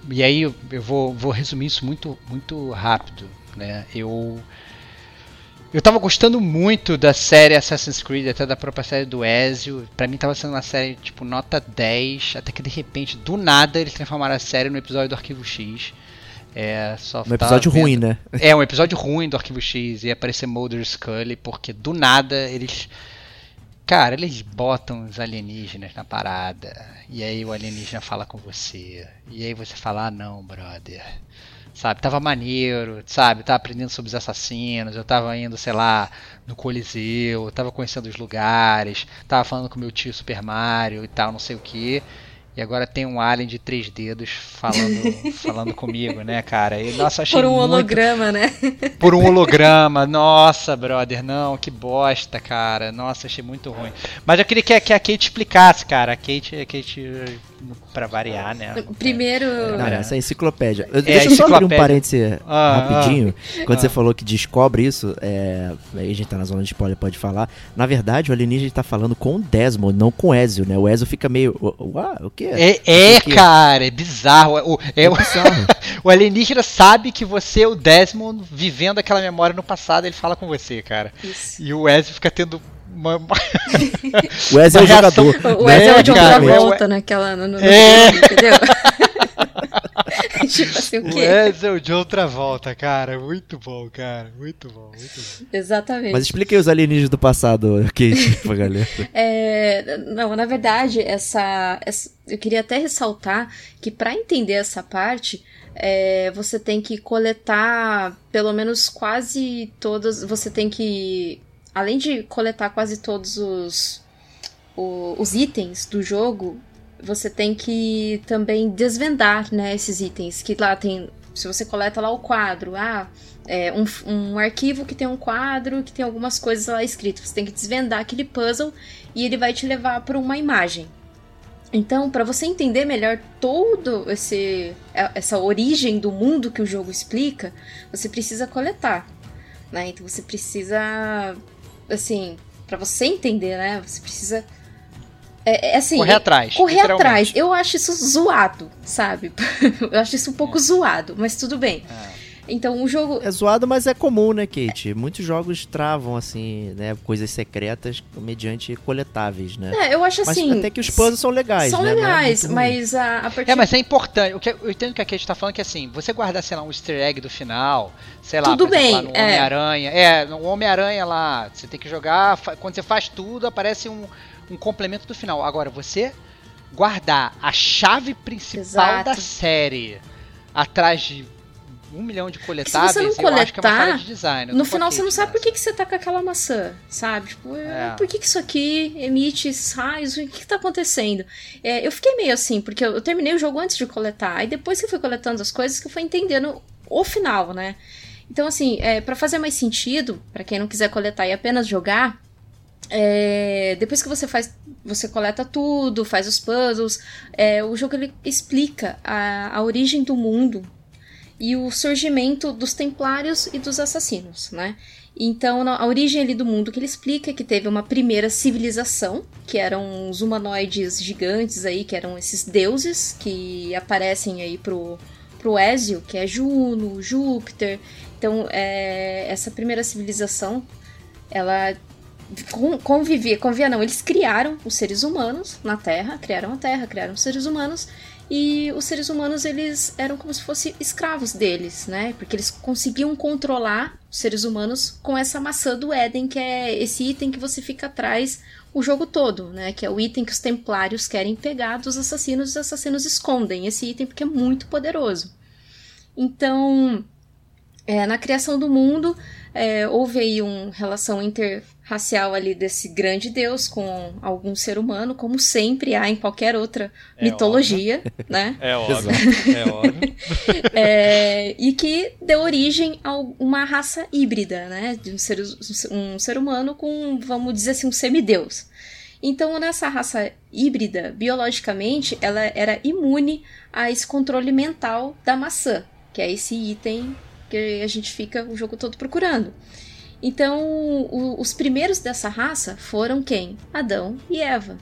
e aí eu eu vou, vou resumir isso muito, muito rápido, né? Eu. Eu tava gostando muito da série Assassin's Creed, até da própria série do Ezio. Pra mim tava sendo uma série tipo nota 10, até que de repente, do nada, eles transformaram a série no episódio do Arquivo X. É, só Um episódio ruim, né? é, um episódio ruim do Arquivo X ia aparecer Mulder e Scully, porque do nada eles. Cara, eles botam os alienígenas na parada. E aí o alienígena fala com você. E aí você fala, ah não, brother. Sabe, tava maneiro, sabe? Tava aprendendo sobre os assassinos, eu tava indo, sei lá, no Coliseu, tava conhecendo os lugares, tava falando com meu tio Super Mario e tal, não sei o que. E agora tem um alien de três dedos falando, falando comigo, né, cara? E, nossa, achei Por um muito... holograma, né? Por um holograma. Nossa, brother, não, que bosta, cara. Nossa, achei muito ruim. Mas eu queria que, a- que a Kate explicasse, cara. A Kate, a Kate pra variar, né? Primeiro. Não, É. essa é a enciclopédia. Eu- É, Deixa eu só abrir um parêntese Ah, rapidinho. Quando Ah. você falou que descobre isso, é, aí a gente tá na zona de spoiler, pode falar. Na verdade, o alienígena tá falando com o Desmond, não com o Ezio, né? O Ezio fica meio. Uau, o quê? É, é, Isso aqui. cara, é bizarro. O, é, o, bizarro. o alienígena sabe que você é o Desmond vivendo aquela memória no passado, ele fala com você, cara. Isso. E o Ezio fica tendo uma. O Ezio é o Uma reação- jogador. O né? Wes é o John cara, Travolta naquela. No, no É. entendeu? tipo assim, o O quê? É o de outra volta, cara. Muito bom, cara. Muito bom, muito bom. Exatamente. Mas explique aí os alienígenas do passado, Kate, pra galera. É, não, na verdade, essa, essa- eu queria até ressaltar que para entender essa parte, é, você tem que coletar pelo menos quase todas. Você tem que, além de coletar quase todos os, o- os itens do jogo, você tem que também desvendar, né, esses itens que lá tem. Se você coleta lá o quadro, ah, é, um, um arquivo que tem um quadro que tem algumas coisas lá escritas. Você tem que desvendar aquele puzzle e ele vai te levar para uma imagem. Então, para você entender melhor todo esse essa origem do mundo que o jogo explica, você precisa coletar, né? Então você precisa assim, para você entender, né? Você precisa é, é assim, Correr atrás. correr atrás. Eu acho isso zoado, sabe? Eu acho isso um pouco zoado, mas tudo bem. É. Então o jogo É zoado, mas é comum, né, Kate? Muitos jogos travam, assim, né, coisas secretas mediante coletáveis, né? é, eu acho Mas assim. até que os puzzles são legais, são né? É legais, ruim. mas a, a partir É, mas é importante. O que eu entendo que a Kate tá falando é que assim, você guardar, sei lá, um easter egg do final, sei lá, Tudo exemplo, lá bem, no é. Homem-Aranha. É, no Homem-Aranha lá, você tem que jogar. Quando você faz tudo, aparece um, um complemento do final. Agora, você guardar a chave principal Exato. da série atrás de um milhão de coletáveis, não eu acho que é coletar, de design. No final você não sabe por nessa. que, que você tá com aquela maçã, sabe? Tipo, É. por que, que isso aqui emite esses raios? O que, que tá acontecendo? É, eu fiquei meio assim, porque eu, eu terminei o jogo antes de coletar. Aí depois que eu fui coletando as coisas, que eu fui entendendo o final, né? Então, assim, é, para fazer mais sentido, pra quem não quiser coletar e apenas jogar, é, depois que você faz, você coleta tudo, faz os puzzles, é, o jogo ele explica a, a origem do mundo e o surgimento dos templários e dos assassinos, né? Então, a origem ali do mundo que ele explica é que teve uma primeira civilização, que eram os humanoides gigantes aí, que eram esses deuses que aparecem aí pro, pro Ezio, que é Juno, Júpiter. Então, é, essa primeira civilização, ela con- convivia, convivia não, eles criaram os seres humanos na Terra, criaram a Terra, criaram os seres humanos, e os seres humanos eles eram como se fossem escravos deles, né? Porque eles conseguiam controlar os seres humanos com essa maçã do Éden, que é esse item que você fica atrás o jogo todo, né? Que é o item que os templários querem pegar dos assassinos, e os assassinos escondem esse item porque é muito poderoso. Então, é, na criação do mundo, é, houve aí uma relação interracial ali desse grande deus com algum ser humano, como sempre há em qualquer outra É mitologia, né? É óbvio, é óbvio. É, e que deu origem a uma raça híbrida, né? De um ser, um ser humano com, vamos dizer assim, um semideus. Então, nessa raça híbrida, biologicamente, ela era imune a esse controle mental da maçã, que é esse item que a gente fica o jogo todo procurando. Então, o- os primeiros dessa raça foram quem? Adão e Eva.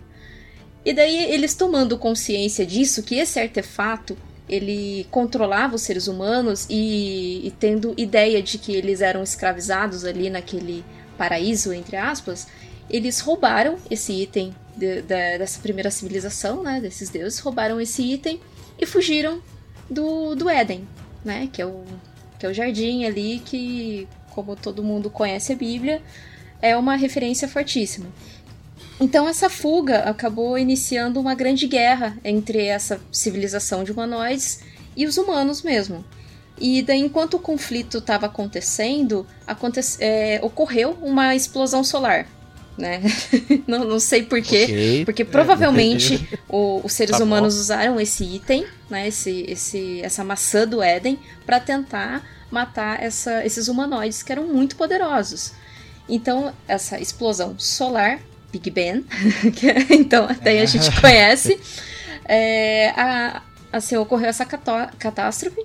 E daí eles tomando consciência disso, que esse artefato ele controlava os seres humanos e, e tendo ideia de que eles eram escravizados ali naquele paraíso, entre aspas, eles roubaram esse item de- da- dessa primeira civilização, né, desses deuses, roubaram esse item e fugiram do, do Éden, né, que é, o, que é o jardim ali que, como todo mundo conhece a Bíblia, é uma referência fortíssima. Então essa fuga acabou iniciando uma grande guerra entre essa civilização de humanoides e os humanos mesmo. E daí, enquanto o conflito estava acontecendo, aconte é, ocorreu uma explosão solar. né? não, não sei porquê. Ok. Porque provavelmente o- os seres Tá bom. humanos usaram esse item, né? Esse, esse, essa maçã do Éden, pra tentar matar essa- esses humanoides que eram muito poderosos. Então, essa explosão solar, Big Ben, que é- então até a gente conhece, é, a- assim, ocorreu essa catástrofe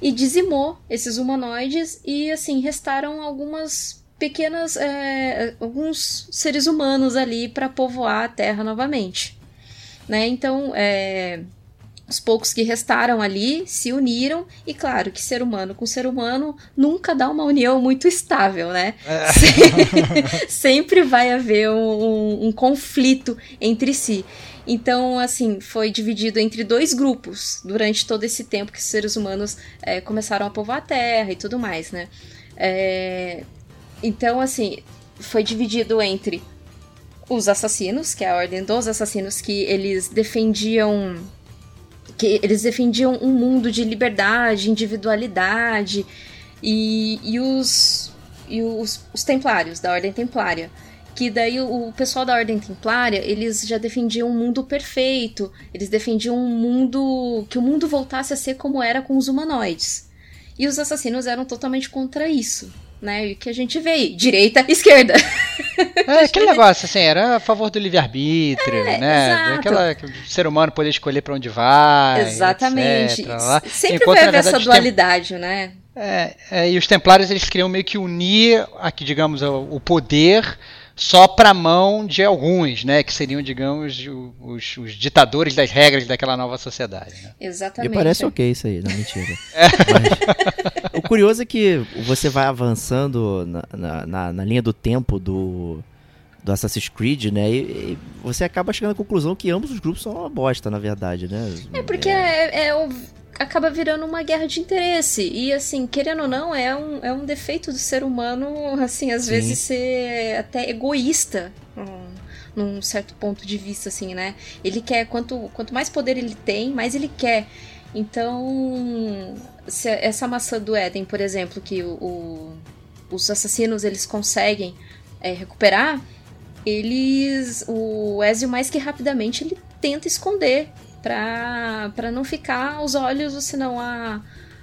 e dizimou esses humanoides e assim restaram algumas pequenas é, alguns seres humanos ali para povoar a Terra novamente, né? Então é, os poucos que restaram ali se uniram e claro que ser humano com ser humano nunca dá uma união muito estável, né? Se- Sempre vai haver um, um- um conflito entre si. Então, assim, foi dividido entre dois grupos durante todo esse tempo que os seres humanos é, começaram a povoar a Terra e tudo mais, né? É, então, assim, foi dividido entre os assassinos, que é a ordem dos assassinos, que eles defendiam que eles defendiam um mundo de liberdade, individualidade e, e os e os, os templários da ordem templária. Que daí o, o pessoal da ordem templária eles já defendiam um mundo perfeito eles defendiam um mundo que o mundo voltasse a ser como era com os humanoides. E os assassinos eram totalmente contra isso né e o que a gente vê aí direita esquerda É aquele negócio, assim, era a favor do livre-arbítrio, É, né? exato. Aquela que o ser humano poder escolher pra onde vai. exatamente etc, sempre Enquanto, vai haver essa verdade, tem- dualidade né É, é, e os templários eles queriam meio que unir aqui, digamos, o, o poder só para mão de alguns, né? Que seriam, digamos, os, os ditadores das regras daquela nova sociedade. Né? Me exatamente parece ok isso aí, não mentira. Mas, o curioso é que você vai avançando na, na, na- linha do tempo do, do Assassin's Creed, né? E, e você acaba chegando à conclusão que ambos os grupos são uma bosta, na verdade, né? É porque é, é o- acaba virando uma guerra de interesse. E assim, querendo ou não, é um, é um defeito do ser humano, assim, às Sim. vezes ser até egoísta. hum, Num certo ponto de vista, assim, né? Ele quer, quanto, quanto mais poder ele tem, mais ele quer. Então, se essa maçã do Éden, por exemplo, que o, o- os assassinos eles conseguem é, recuperar, eles. O Ezio, mais que rapidamente, ele tenta esconder pra não ficar aos olhos, senão a,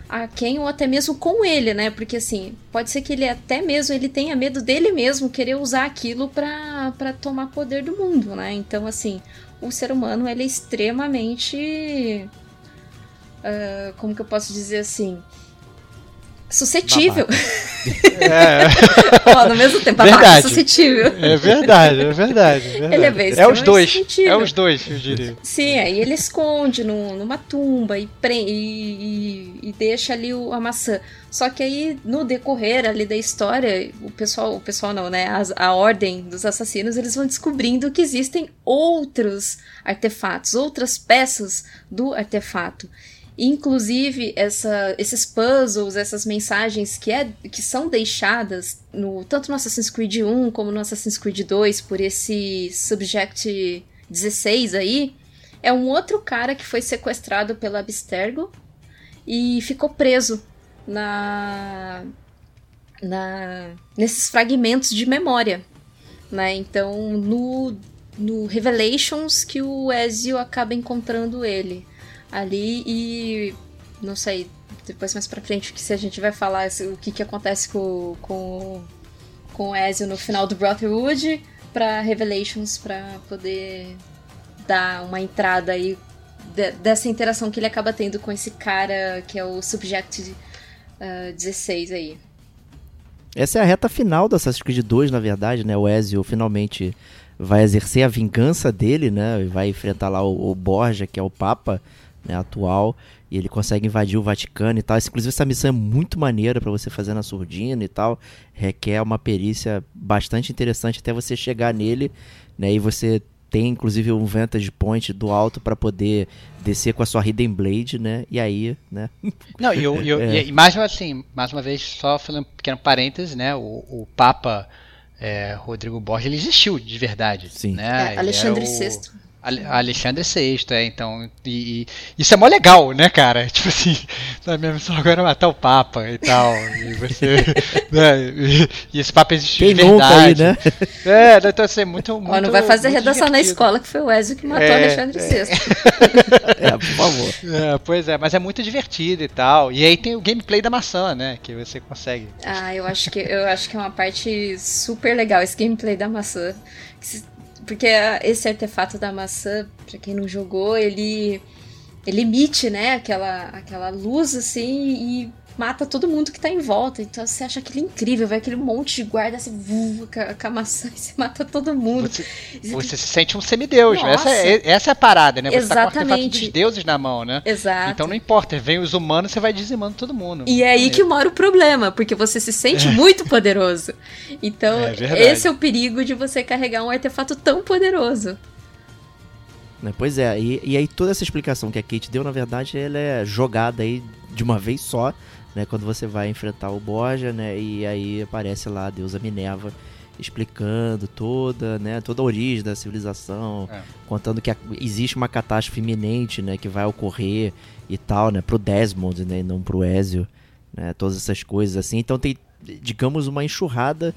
a quem, ou até mesmo com ele, né? Porque assim, pode ser que ele até mesmo ele tenha medo dele mesmo querer usar aquilo pra tomar poder do mundo, né? Então, assim, o ser humano ele é extremamente. ah, como que eu posso dizer assim? Suscetível. É, Ó, no mesmo tempo, babaca, Verdade. suscetível. é verdade, é verdade. é verdade. Ele é bem é os dois. sensível. É os dois, eu diria. Sim, aí ele esconde num- numa tumba e, pre- e, e- e deixa ali o- a maçã. Só que aí, no decorrer ali da história, o pessoal, o pessoal não, né? As- a ordem dos assassinos, eles vão descobrindo que existem outros artefatos, outras peças do artefato. Inclusive, essa, esses puzzles, essas mensagens que, é, que são deixadas no, tanto no Assassin's Creed 1 como no Assassin's Creed 2 por esse Subject 16 aí, é um outro cara que foi sequestrado pela Abstergo e ficou preso na, na nesses fragmentos de memória, né? Então, no, no Revelations que o Ezio acaba encontrando ele ali e não sei, depois mais pra frente que se a gente vai falar o que que acontece com, com, com o Ezio no final do Brotherhood pra Revelations pra poder dar uma entrada aí de- dessa interação que ele acaba tendo com esse cara que é o Subject ah, 16 aí. Essa é a reta final do Assassin's Creed 2, na verdade, né? O Ezio finalmente vai exercer a vingança dele, né? E vai enfrentar lá o, o Borja, que é o Papa né, atual, e ele consegue invadir o Vaticano e tal. Inclusive, essa missão é muito maneira pra você fazer na surdina e tal. Requer uma perícia bastante interessante até você chegar nele, né? E você tem, inclusive, um vantage point do alto pra poder descer com a sua Hidden Blade, né? E aí, né? Não, e, eu- eu- É. e mais assim, mais uma vez, só falando um pequeno parêntese, né? O, o Papa é, Rodrigo Borges, ele existiu de verdade. Sim. Né? É, Alexandre o- VI. Alexandre VI, é, então. E, e, isso é mó legal, né, cara? Tipo assim, na minha missão agora é matar o Papa e tal. E você. né, e, e, esse Papa existe Quem de verdade. Nunca aí, né? É, então assim, muito. muito Ó, não vai fazer redação divertido. na escola que foi o Ezio que matou É, Alexandre é. VI. É, por favor. É, pois é, mas é muito divertido e tal. E aí tem o gameplay da maçã, né? Que você consegue. Ah, eu acho que eu acho que é uma parte super legal esse gameplay da maçã. Porque esse artefato da maçã, pra quem não jogou, ele ele emite, né, aquela aquela luz assim e mata todo mundo que tá em volta. Então você acha aquilo incrível, vai aquele monte de guarda assim, voa com a, maçã e você mata todo mundo. Você, você se sente um semideus. Nossa. Essa é, essa é a parada, né? Você tá com o artefato Exatamente. dos deuses na mão, né? Exato. Então não importa, vem os humanos, você vai dizimando todo mundo. E é aí que mora o problema, porque você se sente muito poderoso. Então, É esse é o perigo de você carregar um artefato tão poderoso. Né, Pois é, e, e aí toda essa explicação que a Kate deu, na verdade, ela é jogada aí de uma vez só, né? Quando você vai enfrentar o Borja, né? E aí aparece lá a deusa Minerva explicando toda, né? Toda a origem da civilização, É. contando que existe uma catástrofe iminente, né? Que vai ocorrer e tal, né? Pro Desmond, né? E não pro Ezio, né? Todas essas coisas assim. Então tem, digamos, uma enxurrada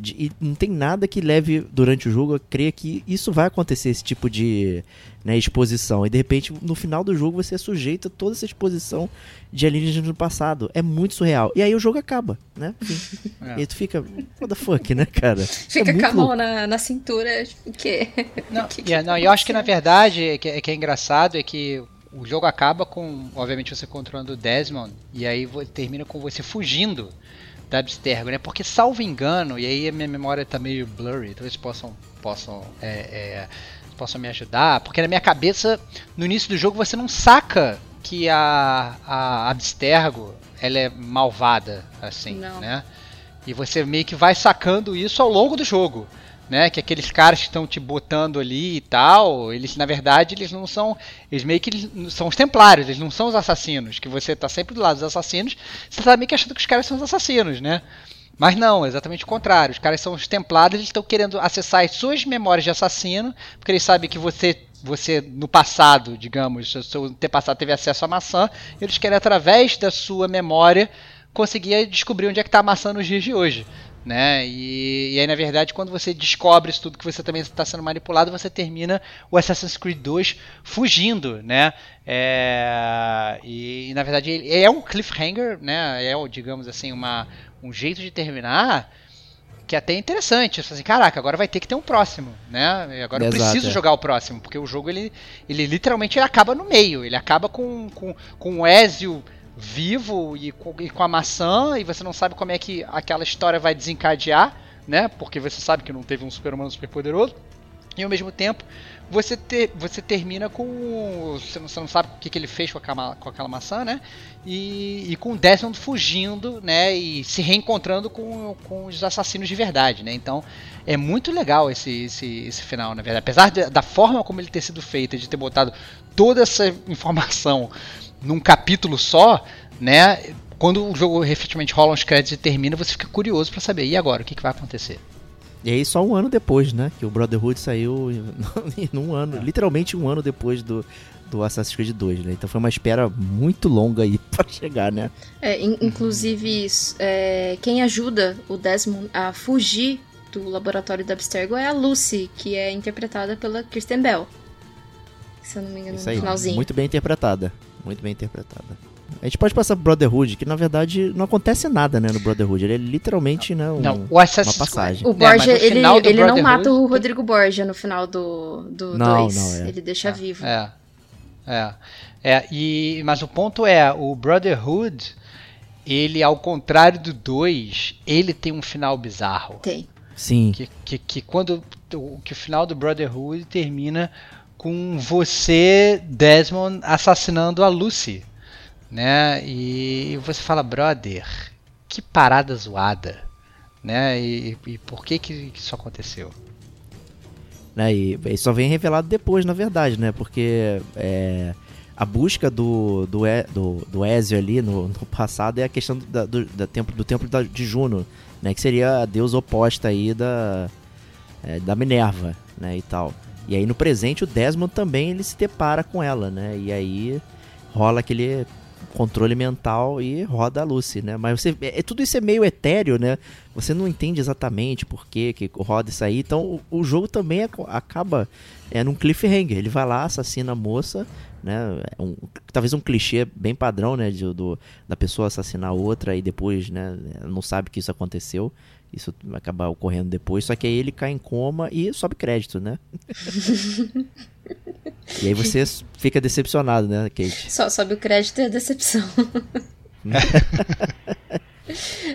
de- e não tem nada que leve durante o jogo a crer que isso vai acontecer, esse tipo de né, exposição. E de repente, no final do jogo, você é sujeito a toda essa exposição de alienígenas no passado. É muito surreal. E aí o jogo acaba, né? É. E tu fica, what the fuck, né, cara? Fica é muito com a mão na, na cintura, tipo, o quê? Não, Que que e é- não, eu acho que na verdade é que, é que é engraçado é que o jogo acaba com, obviamente, você controlando o Desmond e aí termina com você fugindo da Abstergo, né? Porque salvo engano, e aí a minha memória tá meio blurry, talvez possam possam é, é, possam me ajudar, porque na minha cabeça no início do jogo você não saca que a, a Abstergo ela é malvada assim, Não. né? E você meio que vai sacando isso ao longo do jogo. Né, que aqueles caras que estão te botando ali e tal, eles na verdade eles não são, eles meio que eles são os templários, eles não são os assassinos, que você tá sempre do lado dos assassinos, você tá meio que achando que os caras são os assassinos, né? Mas não, exatamente o contrário. Os caras são os templados, eles estão querendo acessar as suas memórias de assassino, porque eles sabem que você, você no passado, digamos, seu- antepassado teve acesso à maçã, eles querem através da sua memória conseguir descobrir onde é que está a maçã nos dias de hoje. Né? E, e aí, na verdade, quando você descobre isso tudo que você também está sendo manipulado, você termina o Assassin's Creed 2 fugindo, né? É, e, na verdade, ele é um cliffhanger, né? É, digamos assim, uma, um jeito de terminar que é até interessante. Você fala assim, caraca, agora vai ter que ter um próximo, né? Agora eu Exato, preciso é. jogar o próximo, porque o jogo ele, ele literalmente ele acaba no meio. Ele acaba com, com, com o Ezio vivo e com, e com a maçã, e você não sabe como é que aquela história vai desencadear, né? Porque você sabe que não teve um super-humano super poderoso. E ao mesmo tempo, você, você termina com. Você não, você não sabe o que, que ele fez com aquela, com aquela maçã, né? E, e com o Desmond fugindo, né? E se reencontrando com, com os assassinos de verdade, né? Então é muito legal esse, esse, esse final, na verdade. Apesar de- da forma como ele ter sido feito, de ter botado toda essa informação num capítulo só, né? Quando o jogo efetivamente rola os créditos e termina, você fica curioso pra saber, e agora? O que, que vai acontecer? E aí só um ano depois, né? Que o Brotherhood saiu num ano, literalmente um ano depois do, do Assassin's Creed 2, né? Então foi uma espera muito longa aí pra chegar, né? É, in- inclusive, é, quem ajuda o Desmond a fugir do laboratório da Abstergo é a Lucy, que é interpretada pela Kristen Bell. Se eu não me engano, Isso no aí, finalzinho. muito bem interpretada. Muito bem interpretada. A gente pode passar pro Brotherhood, que na verdade não acontece nada, né, no Brotherhood. Ele é literalmente, né, um, Não, o Assassin's uma passagem. O É, Borgia, no ele, ele não mata o Rodrigo Borgia no final do 2. Do Não, dois. não, é. Ele deixa vivo. É. É. É, e, mas o ponto é, o Brotherhood, ele, ao contrário do 2, ele tem um final bizarro. Tem. Sim. Que, que, que quando o, que o final do Brotherhood termina com você, Desmond, assassinando a Lucy. Né? E você fala, brother, que parada zoada. Né? E, e por que, que isso aconteceu? né? E, e só vem revelado depois, na verdade, né? Porque é, a busca do, do, do, do Ezio ali no, no passado é a questão da, do, da templo, do templo de Juno, né? Que seria a deusa oposta aí da, é, da Minerva, né? E tal. E aí no presente o Desmond também ele se depara com ela, né? E aí rola aquele controle mental e roda a Lucy, né? Mas você, é, tudo isso é meio etéreo, né? Você não entende exatamente por que, que roda isso aí. Então o, o jogo também é, acaba é, num cliffhanger. Ele vai lá, assassina a moça, né? É um, talvez um clichê bem padrão, né? De, do, da pessoa assassinar outra e depois, né? Não sabe que isso aconteceu. Isso vai acabar ocorrendo depois. Só que aí ele cai em coma e sobe crédito, né? e aí você fica decepcionado, né, Kate? Só sobe o crédito e a decepção.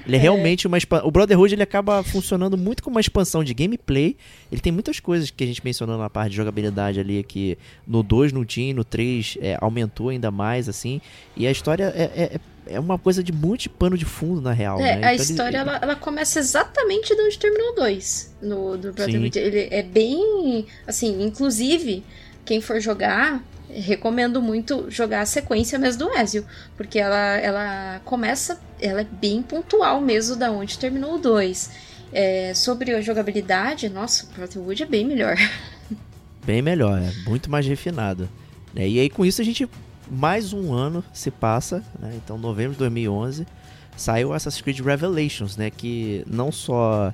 Ele é, é realmente uma expansão. O Brotherhood ele acaba funcionando muito como uma expansão de gameplay. Ele tem muitas coisas que a gente mencionou na parte de jogabilidade ali que no 2 não tinha, no 3 é, aumentou ainda mais, assim. E a história é, é, é uma coisa de muito pano de fundo, na real. É, né? a então história ele... ela, ela, começa exatamente de onde terminou o 2 no, do Brotherhood. Ele é bem. Assim, inclusive, quem for jogar recomendo muito jogar a sequência mesmo do Ezio, porque ela, ela começa, ela é bem pontual mesmo da onde terminou o 2. É, sobre a jogabilidade, nossa, o Brotherhood é bem melhor. Bem melhor, é muito mais refinado. É, e aí com isso a gente, mais um ano se passa, né? então novembro de 2011, saiu Assassin's Creed Revelations, né? que não só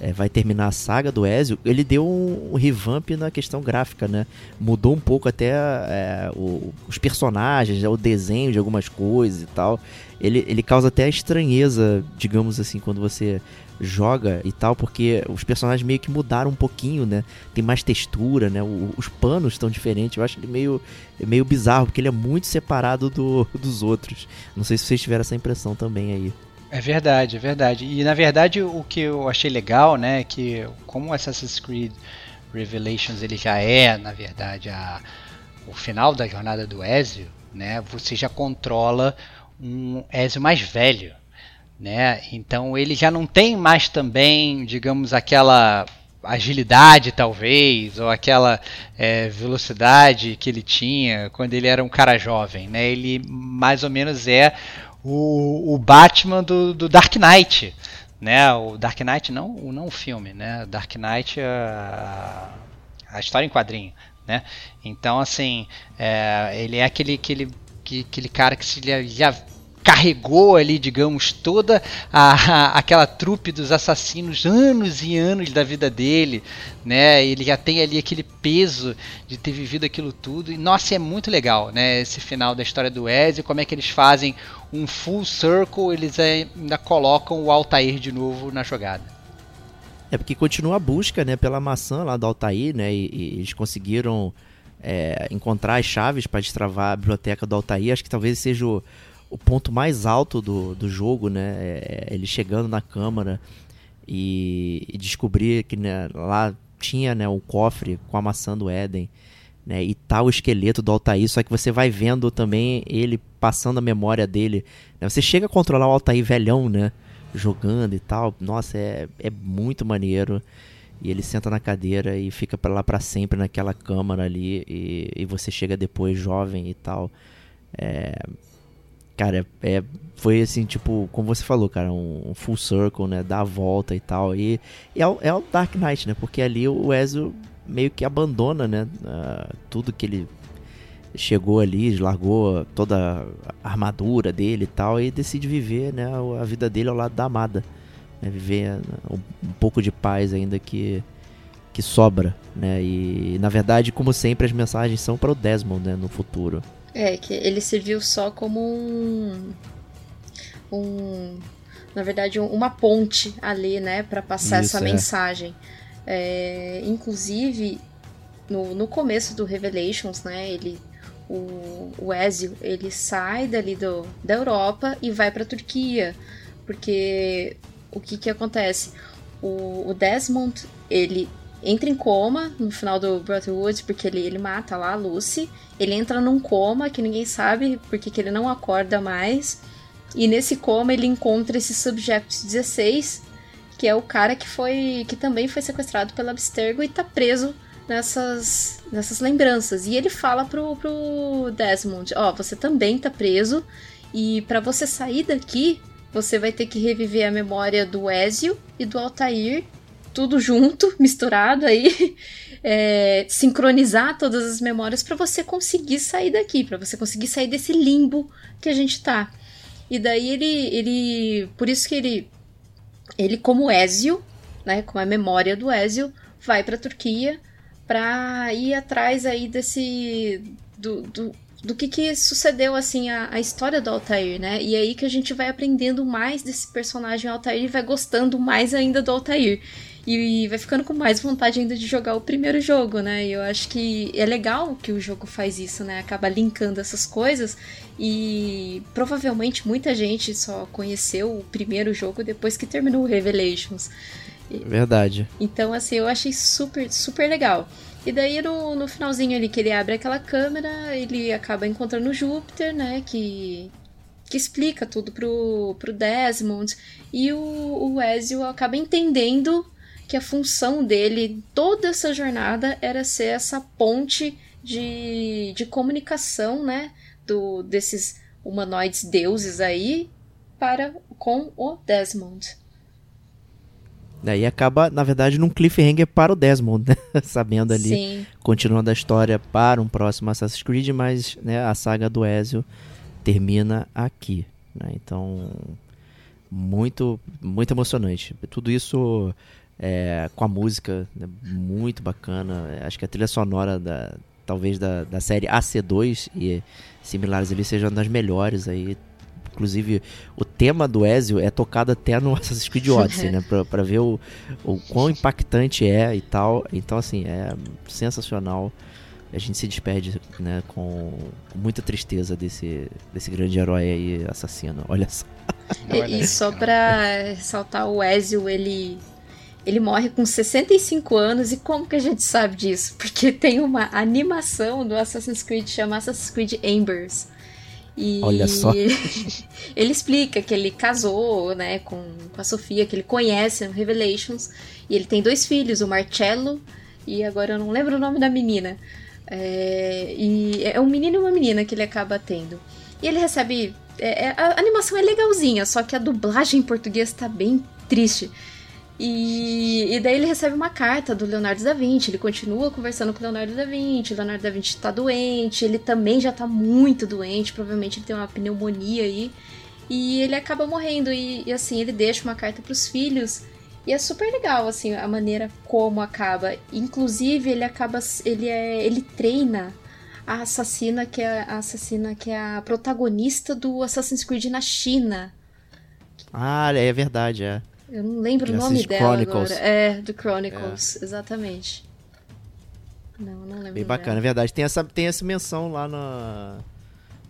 é, vai terminar a saga do Ezio, ele deu um, revamp na questão gráfica, né? Mudou um pouco até é, o, os personagens, o desenho de algumas coisas e tal. Ele, ele causa até estranheza, digamos assim, quando você joga e tal, porque os personagens meio que mudaram um pouquinho, né? Tem mais textura, né? O, os panos estão diferentes. Eu acho ele meio, meio bizarro, porque ele é muito separado do, dos outros. Não sei se vocês tiveram essa impressão também aí. É verdade, é verdade. E na verdade o que eu achei legal, né, é que como Assassin's Creed Revelations ele já é, na verdade, a, o final da jornada do Ezio, né, você já controla um Ezio mais velho, né? Então ele já não tem mais também, digamos, aquela agilidade talvez ou aquela é, velocidade que ele tinha quando ele era um cara jovem, né? Ele mais ou menos é o, o Batman do, do Dark Knight, né? O Dark Knight não, não o filme, né? Dark Knight a, a história em quadrinho, né? Então assim, é, ele é aquele aquele aquele cara que se já carregou ali, digamos, toda a, a, aquela trupe dos assassinos anos e anos da vida dele, né? Ele já tem ali aquele peso de ter vivido aquilo tudo. E nossa, é muito legal, né? Esse final da história do Ezio, como é que eles fazem um full circle, eles ainda colocam o Altair de novo na jogada. É porque continua a busca, né, pela maçã lá do Altair, né? E, e eles conseguiram é, encontrar as chaves para destravar a biblioteca do Altair. Acho que talvez seja o, o ponto mais alto do, do jogo, né? É, é ele chegando na câmara e, e descobrir que né, lá tinha né, o cofre com a maçã do Éden. Né, e tá o esqueleto do Altair, só que você vai vendo também ele passando a memória dele. Né, você chega a controlar o Altair velhão, né? Jogando e tal. Nossa, é, é muito maneiro. E ele senta na cadeira e fica para lá para sempre naquela câmara ali. E, e, você chega depois jovem e tal. É, Cara, é, foi assim, tipo, como você falou, cara, um, um full circle, né? Dar a volta e tal. E, e é, o, é, o Dark Knight, né? Porque ali o Ezio meio que abandona, né? Uh, tudo que ele chegou ali, largou toda a armadura dele e tal, e decide viver, né? A vida dele ao lado da amada. Né, viver um, um pouco de paz ainda que que sobra, né? E na verdade, como sempre, as mensagens são para o Desmond, né? No futuro. É, que ele serviu só como um. um na verdade, uma ponte ali, né, para passar Isso, essa é. mensagem. É, inclusive, no, no começo do Revelations, né, ele. O, o Ezio, ele sai dali do, da Europa e vai pra Turquia. Porque o que que acontece? O, o Desmond, ele entra em coma no final do Brotherhood, porque ele, ele mata lá a Lucy. Ele entra num coma que ninguém sabe porque que ele não acorda mais. E nesse coma ele encontra esse Subject 16, que é o cara que foi que também foi sequestrado pela Abstergo e tá preso nessas, nessas lembranças. E ele fala pro, pro Desmond: Ó, oh, você também tá preso. E para você sair daqui, você vai ter que reviver a memória do Ezio e do Altair tudo junto, misturado aí, é, sincronizar todas as memórias para você conseguir sair daqui, para você conseguir sair desse limbo que a gente tá. E daí ele, ele, por isso que ele, ele como Ezio, né, com a memória do Ezio, vai para Turquia para ir atrás aí desse do, do, do que, que sucedeu assim a, a, história do Altair, né? E aí que a gente vai aprendendo mais desse personagem Altair e vai gostando mais ainda do Altair. E vai ficando com mais vontade ainda de jogar o primeiro jogo, né? E eu acho que é legal que o jogo faz isso, né? Acaba linkando essas coisas e provavelmente muita gente só conheceu o primeiro jogo depois que terminou o Revelations. Verdade. Então, assim, eu achei super, super legal. E daí, no, no finalzinho ali, que ele abre aquela câmera, ele acaba encontrando o Júpiter, né? Que, que explica tudo pro, pro Desmond. E o, o Ezio acaba entendendo que a função dele, toda essa jornada, era ser essa ponte de, de comunicação, né? Do, desses humanoides deuses aí para com o Desmond. Daí acaba, na verdade, num cliffhanger para o Desmond, né? Sabendo ali, Sim. continuando a história para um próximo Assassin's Creed, mas né, a saga do Ezio termina aqui. Né? Então, muito, muito emocionante. Tudo isso é, com a música, né? muito bacana. Acho que a trilha sonora da, talvez da, da série AC2 e similares ali seja uma das melhores aí Inclusive, o tema do Ezio é tocado até no Assassin's Creed Odyssey, né? Pra, pra ver o, o quão impactante é e tal. Então, assim, é sensacional. A gente se despede, né, com muita tristeza desse, desse grande herói aí assassino. Olha só. E, e só pra ressaltar, o Ezio, ele ele morre com 65 anos e como que a gente sabe disso? Porque tem uma animação do Assassin's Creed chamada Assassin's Creed Embers. E Olha só. ele explica que ele casou, né, com, com a Sofia, que ele conhece no Revelations. E ele tem dois filhos, o Marcello e agora eu não lembro o nome da menina. É, e é um menino e uma menina que ele acaba tendo. E ele recebe. É, é a animação é legalzinha, só que a dublagem em português tá bem triste. E, e, daí ele recebe uma carta do Leonardo da Vinci. Ele continua conversando com o Leonardo da Vinci. O Leonardo da Vinci tá doente. Ele também já tá muito doente. Provavelmente ele tem uma pneumonia aí. E ele acaba morrendo. E, e assim, ele deixa uma carta para os filhos. E é super legal, assim, a maneira como acaba. Inclusive, ele acaba. Ele é. Ele treina a assassina que é a assassina que é a protagonista do Assassin's Creed na China. Ah, é verdade, é. Eu não lembro o nome dela Chronicles. agora. É, do Chronicles, é. exatamente. Não, não lembro. Bem bacana, dela. é verdade. Tem essa, tem essa menção lá no,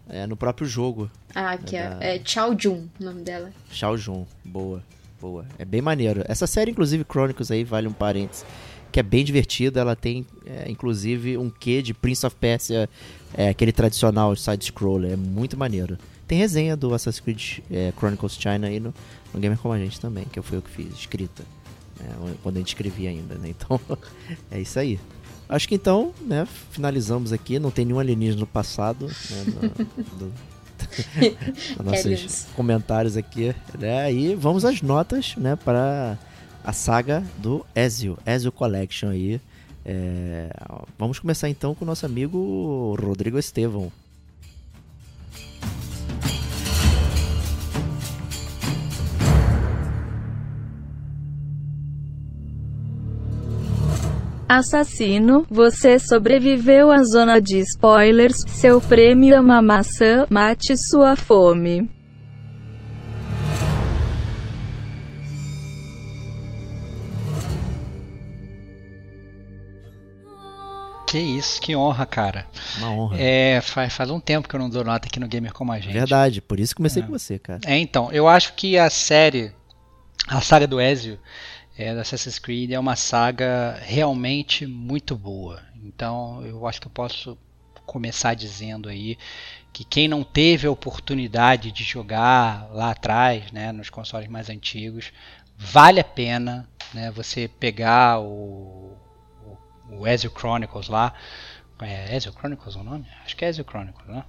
é, no próprio jogo. Ah, que é, da... é Chao Jun, o nome dela. Chao Jun, boa, boa. É bem maneiro. Essa série, inclusive, Chronicles aí, vale um parênteses, que é bem divertida. Ela tem, é, inclusive, um quê de Prince of Persia, é, aquele tradicional side-scroller. É muito maneiro. Tem resenha do Assassin's Creed é, Chronicles China aí no, no Gamer Como a Gente também, que foi eu que fiz, escrita. Né, quando a gente escrevia ainda, né? Então, é isso aí. Acho que então, né, finalizamos aqui. Não tem nenhum alienígena no passado, né, no, no, nossos comentários aqui, né? E vamos às notas, né, para a saga do Ezio, Ezio Collection aí. É, vamos começar então com o nosso amigo Rodrigo Estevão. Assassino, você sobreviveu à zona de spoilers. Seu prêmio é uma maçã. Mate sua fome. Que isso, que honra, cara. Uma honra. É, faz, faz um tempo que eu não dou nota aqui no Gamer como a gente. Verdade, por isso comecei é. com você, cara. É, então, eu acho que a série, a saga do Ezio, é, do Assassin's Creed é uma saga realmente muito boa. Então eu acho que eu posso começar dizendo aí que quem não teve a oportunidade de jogar lá atrás, né, nos consoles mais antigos, vale a pena né, você pegar o, o, o Ezio Chronicles lá. É Ezio Chronicles o nome? Acho que é Ezio Chronicles, né?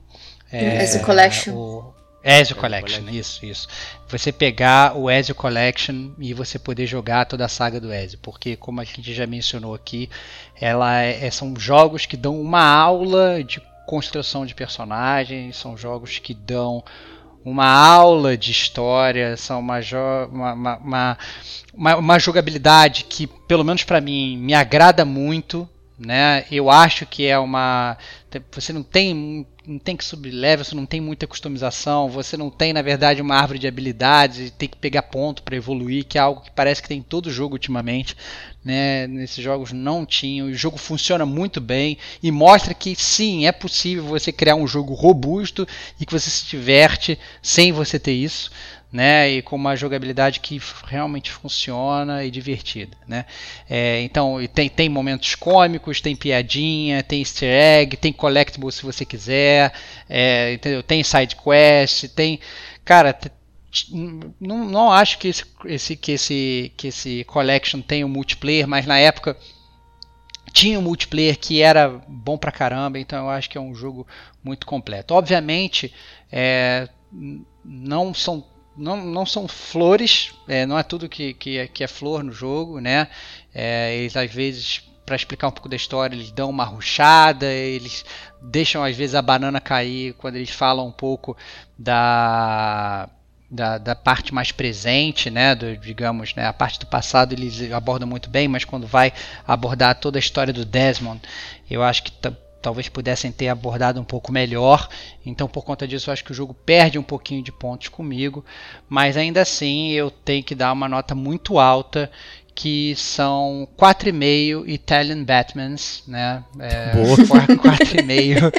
É, Ezio Collection. O, Ezio Collection, Collection, isso, isso. Você pegar o Ezio Collection e você poder jogar toda a saga do Ezio, porque como a gente já mencionou aqui, ela é, é são jogos que dão uma aula de construção de personagens, são jogos que dão uma aula de história, são uma, uma, uma, uma, uma jogabilidade que, pelo menos para mim, me agrada muito. Né? Eu acho que é uma. Você não tem não tem que subir level, você não tem muita customização, você não tem, na verdade, uma árvore de habilidades, tem que pegar ponto para evoluir, que é algo que parece que tem em todo jogo ultimamente. Né? Nesses jogos não tinha. O jogo funciona muito bem e mostra que sim, é possível você criar um jogo robusto e que você se diverte sem você ter isso né? E com uma jogabilidade que realmente funciona e divertida, né? É, então tem, tem momentos cômicos, tem piadinha, tem easter egg, tem collectible se você quiser, é, entendeu? Tem side quest, tem, cara, não, não acho que esse, esse, que esse que esse collection tenha um multiplayer, mas na época tinha um multiplayer que era bom pra caramba, então eu acho que é um jogo muito completo. Obviamente, é, não são não, não são flores, é, não é tudo que, que, é, que é flor no jogo, né? É, eles às vezes, para explicar um pouco da história, eles dão uma ruchada, eles deixam às vezes a banana cair quando eles falam um pouco da da, da, parte mais presente, né, do, digamos, né, a parte do passado eles abordam muito bem, mas quando vai abordar toda a história do Desmond, eu acho que talvez pudessem ter abordado um pouco melhor. Então, por conta disso, eu acho que o jogo perde um pouquinho de pontos comigo, mas ainda assim eu tenho que dar uma nota muito alta que são 4,5 Italian Batmans, né? É, 4,5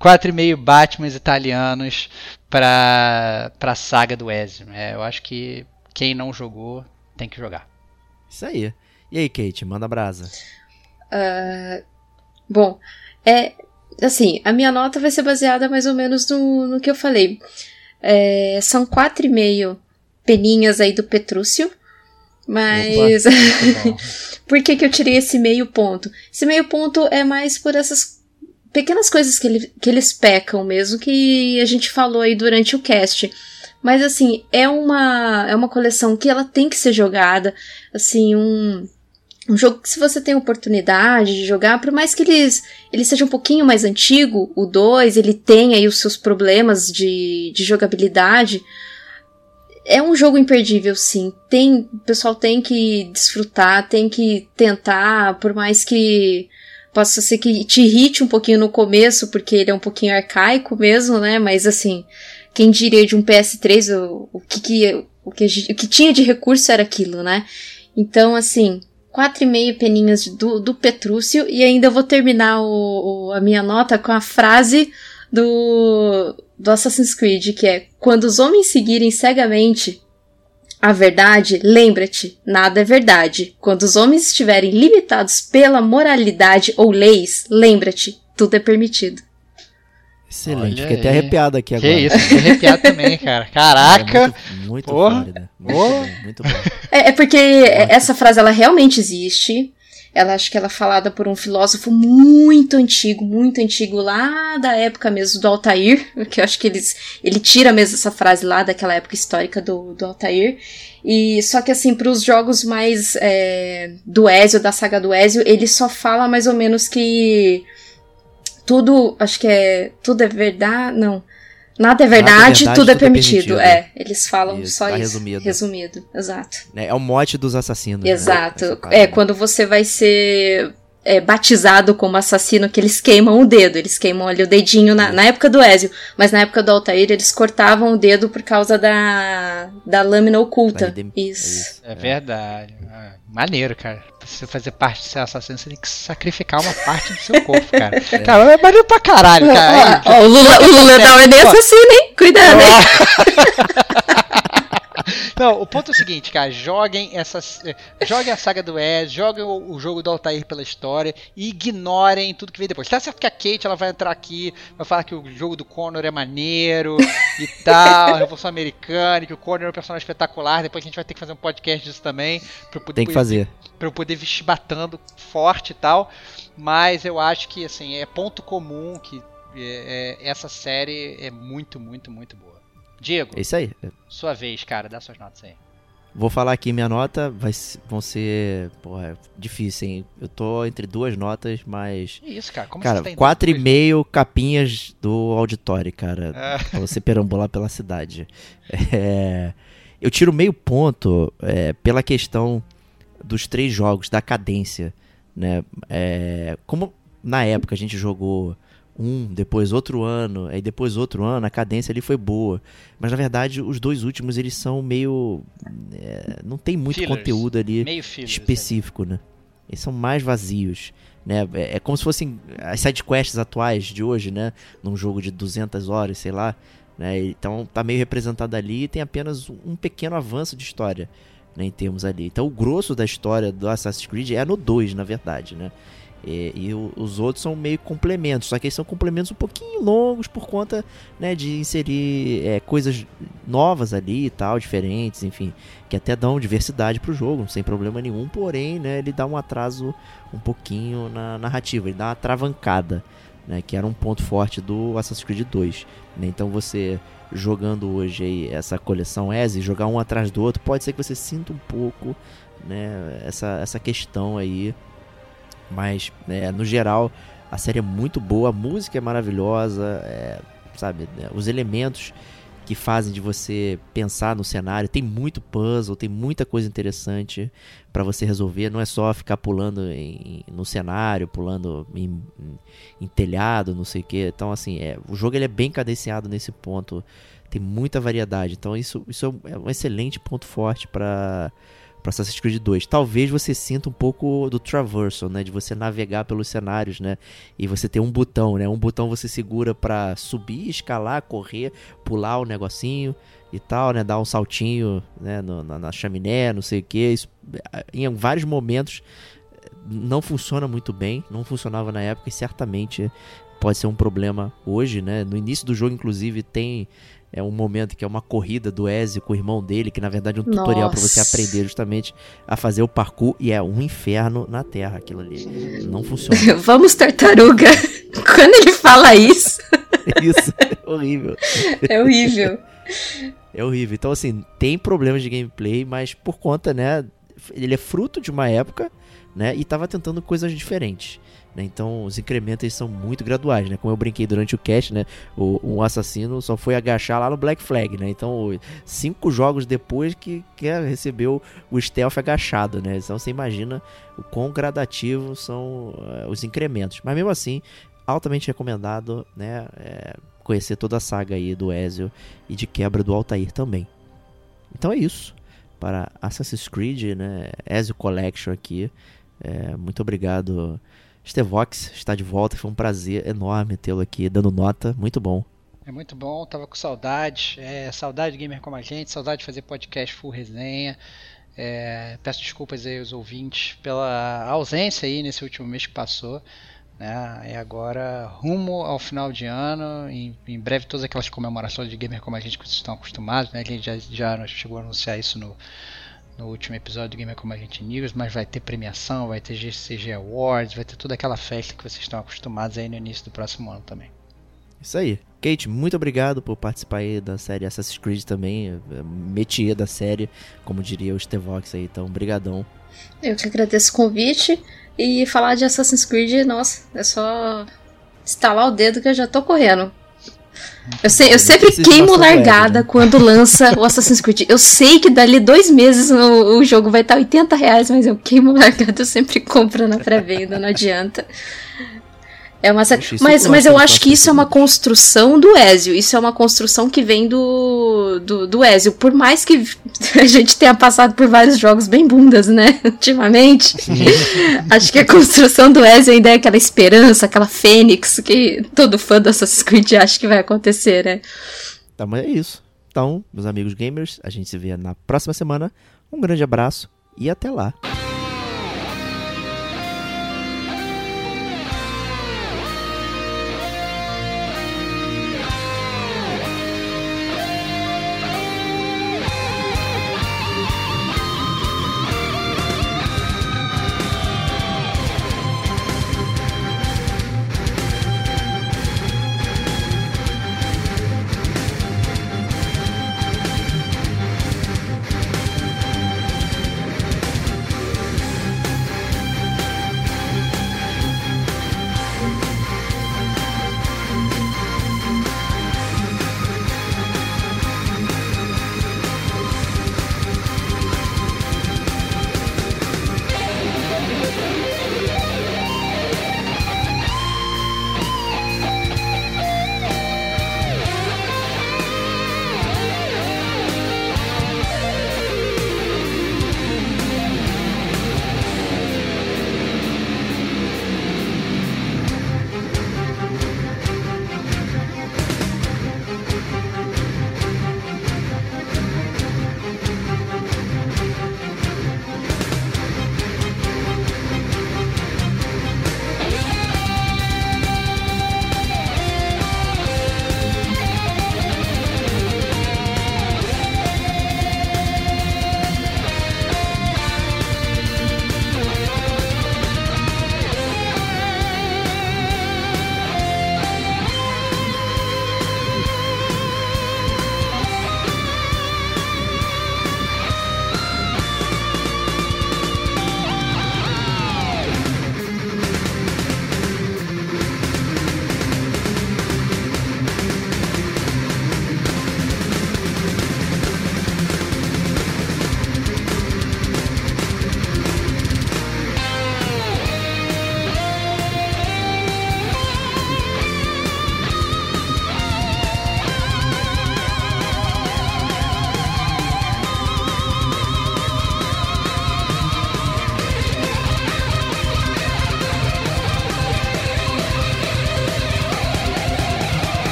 4,5 Batmans italianos para a saga do Ezio. É, eu acho que quem não jogou tem que jogar. Isso aí. E aí, Kate, manda brasa. Uh, bom, é, assim, a minha nota vai ser baseada mais ou menos no, no que eu falei. É, são quatro e meio peninhas aí do Petrúcio. Mas. por que, que eu tirei esse meio ponto? Esse meio ponto é mais por essas pequenas coisas que, ele, que eles pecam mesmo, que a gente falou aí durante o cast. Mas assim, é uma, é uma coleção que ela tem que ser jogada. Assim, um um jogo que se você tem oportunidade de jogar, por mais que eles, ele seja um pouquinho mais antigo, o 2, ele tem aí os seus problemas de, de jogabilidade, é um jogo imperdível, sim. Tem, o pessoal tem que desfrutar, tem que tentar, por mais que possa ser que te irrite um pouquinho no começo, porque ele é um pouquinho arcaico mesmo, né? Mas assim, quem diria de um PS3, o, o que, que, o, que, o que tinha de recurso era aquilo, né? Então, assim, quatro e meio peninhas do, do Petrúcio e ainda vou terminar o, o, a minha nota com a frase do, do Assassin's Creed, que é quando os homens seguirem cegamente a verdade, lembra-te, nada é verdade. Quando os homens estiverem limitados pela moralidade ou leis, lembra-te, tudo é permitido. Excelente, Olha fiquei aí. até arrepiado aqui agora. Que isso, fiquei arrepiado também, cara. Caraca! É muito, muito Flórida. Muito, bom, muito bom. É, é porque essa frase, ela realmente existe. Ela acho que ela é falada por um filósofo muito antigo, muito antigo, lá da época mesmo do Altair, que eu acho que eles, ele tira mesmo essa frase lá daquela época histórica do, do Altair. E só que assim, para os jogos mais é, do Ezio, da saga do Ezio, ele só fala mais ou menos que tudo, acho que é, tudo é verdade, não. Nada é verdade, Nada é verdade tudo, é, tudo é permitido. É, permitido. é, eles falam isso, só tá isso. Resumido. Resumido, exato. É, é o mote dos assassinos. Né? Exato. Né? É, quando você vai ser é, batizado como assassino, que eles queimam o dedo. Eles queimam ali o dedinho na, na época do Ezio. Mas na época do Altair, eles cortavam o dedo por causa da, da lâmina oculta. Isso. É, isso. é verdade. É. Maneiro, cara. Pra você fazer parte de ser assassino, você tem que sacrificar uma parte do seu corpo, cara. É. Cara, é maneiro pra caralho, cara. Ó, ó, o Lula, o Lula da é assassino, hein? Cuidado, hein? Não, o ponto é o seguinte, cara, joguem essas, eh, joguem a saga do Wes, joguem o, o, jogo do Altair pela história e ignorem tudo que vem depois. Tá certo que a Kate ela vai entrar aqui, vai falar que o jogo do Connor é maneiro e tal, a Revolução Americana, que o Connor é um personagem espetacular. Depois a gente vai ter que fazer um podcast disso também, pra poder, Tem que fazer. Pra eu poder vir batando forte e tal. Mas eu acho que assim, é ponto comum que é, é, essa série é muito, muito, muito boa Diego, É isso aí. sua vez, cara, dá suas notas aí. Vou falar aqui minha nota, vai, vão ser, porra, difícil, hein? Eu tô entre duas notas, mas Que isso, cara? Como Cara, você tem quatro e meio capinhas do auditório, cara. É. Pra você perambular pela cidade. É, eu tiro meio ponto é, pela questão dos três jogos, da cadência. Né? É, como na época a gente jogou um, depois outro ano, aí depois outro ano, a cadência ali foi boa. Mas na verdade, os dois últimos eles são meio. é, não tem muito Fillers. conteúdo ali Meio filho. específico, né? Eles são mais vazios, né? É, é como se fossem as sidequests atuais de hoje, né? Num jogo de 200 horas, sei lá, né? Então tá meio representado ali e tem apenas um um pequeno avanço de história, né? Em termos ali. Então o grosso da história do Assassin's Creed é no 2, na verdade, né? E, e os outros são meio complementos, só que eles são complementos um pouquinho longos por conta né, de inserir é, coisas novas ali e tal, diferentes, enfim, que até dão diversidade pro jogo, sem problema nenhum, porém, né, ele dá um atraso um pouquinho na narrativa, ele dá uma travancada, né, que era um ponto forte do Assassin's Creed 2. né, então você jogando hoje aí essa coleção ESE, jogar um atrás do outro, pode ser que você sinta um pouco né, essa, essa questão aí, mas né, no geral a série é muito boa, a música é maravilhosa, é, sabe, né, os elementos que fazem de você pensar no cenário. Tem muito puzzle, tem muita coisa interessante para você resolver. Não é só ficar pulando em- no cenário, pulando em, em- telhado, não sei o que. Então, assim, é, o jogo ele é bem cadenciado nesse ponto. Tem muita variedade. Então, isso, isso é um excelente ponto forte para para Assassin's Creed 2. Talvez você sinta um pouco do traversal, né, de você navegar pelos cenários, né, e você ter um botão, né, um botão você segura para subir, escalar, correr, pular o negocinho e tal, né, dar um saltinho, né, no- na, na chaminé, não sei o que. Isso, em vários momentos não funciona muito bem, não funcionava na época e certamente pode ser um problema hoje, né? No início do jogo, inclusive, tem é um momento que é uma corrida do Ezio com o irmão dele, que na verdade é um tutorial para você Nossa. aprender justamente a fazer o parkour e é um inferno na Terra aquilo ali. Não funciona. Vamos, tartaruga. Quando ele fala isso, Isso é horrível. é horrível. É horrível. Então, assim, tem problemas de gameplay, mas por conta, né? Ele é fruto de uma época, né? E tava tentando coisas diferentes. Né? Então, os incrementos são muito graduais, né? Como eu brinquei durante o cast, né? O, um assassino só foi agachar lá no Black Flag, né? Então, cinco jogos depois que, que recebeu o stealth agachado, né? Então, você imagina o quão gradativos são eh, os incrementos. Mas mesmo assim, altamente recomendado, né? É, conhecer toda a saga aí do Ezio e de quebra do Altair também. Então é isso. Para Assassin's Creed, né? Ezio Collection aqui. É, muito obrigado, Stevox. Está de volta. Foi um prazer enorme tê-lo aqui dando nota. Muito bom. É muito bom, tava com saudade. É, saudade de gamer como a gente, saudade de fazer podcast full resenha. É, peço desculpas aí aos ouvintes pela ausência aí nesse último mês que passou. Né? E agora, rumo ao final de ano, em, em breve todas aquelas comemorações de gamer como a gente que vocês estão acostumados. Né? A gente já, já chegou a anunciar isso no, no último episódio do Gamer Como a Gente News, mas vai ter premiação, vai ter GCG Awards, vai ter toda aquela festa que vocês estão acostumados aí no início do próximo ano também. Isso aí. Kate, muito obrigado por participar aí da série Assassin's Creed também. é, Métier da série, como diria o Stevox aí. Então, brigadão. Eu que agradeço o convite. E falar de Assassin's Creed, nossa, é só estalar o dedo que eu já tô correndo. Eu, sei, eu sempre queimo largada né? quando lança o Assassin's Creed. Eu sei que dali dois meses o, o jogo vai estar 80 reais, mas eu queimo largada, eu sempre compro na pré-venda, não adianta. É uma série. Mas, eu mas gosto eu acho que isso é uma construção do Ezio. Isso é uma construção que vem do, do, do Ezio. Por mais que a gente tenha passado por vários jogos bem bundas, né? Ultimamente. acho que a construção do Ezio ainda é aquela esperança, aquela fênix que todo fã do Assassin's Creed acha que vai acontecer, né? Tá, mas é isso. Então, meus amigos gamers, a gente se vê na próxima semana. Um grande abraço e até lá.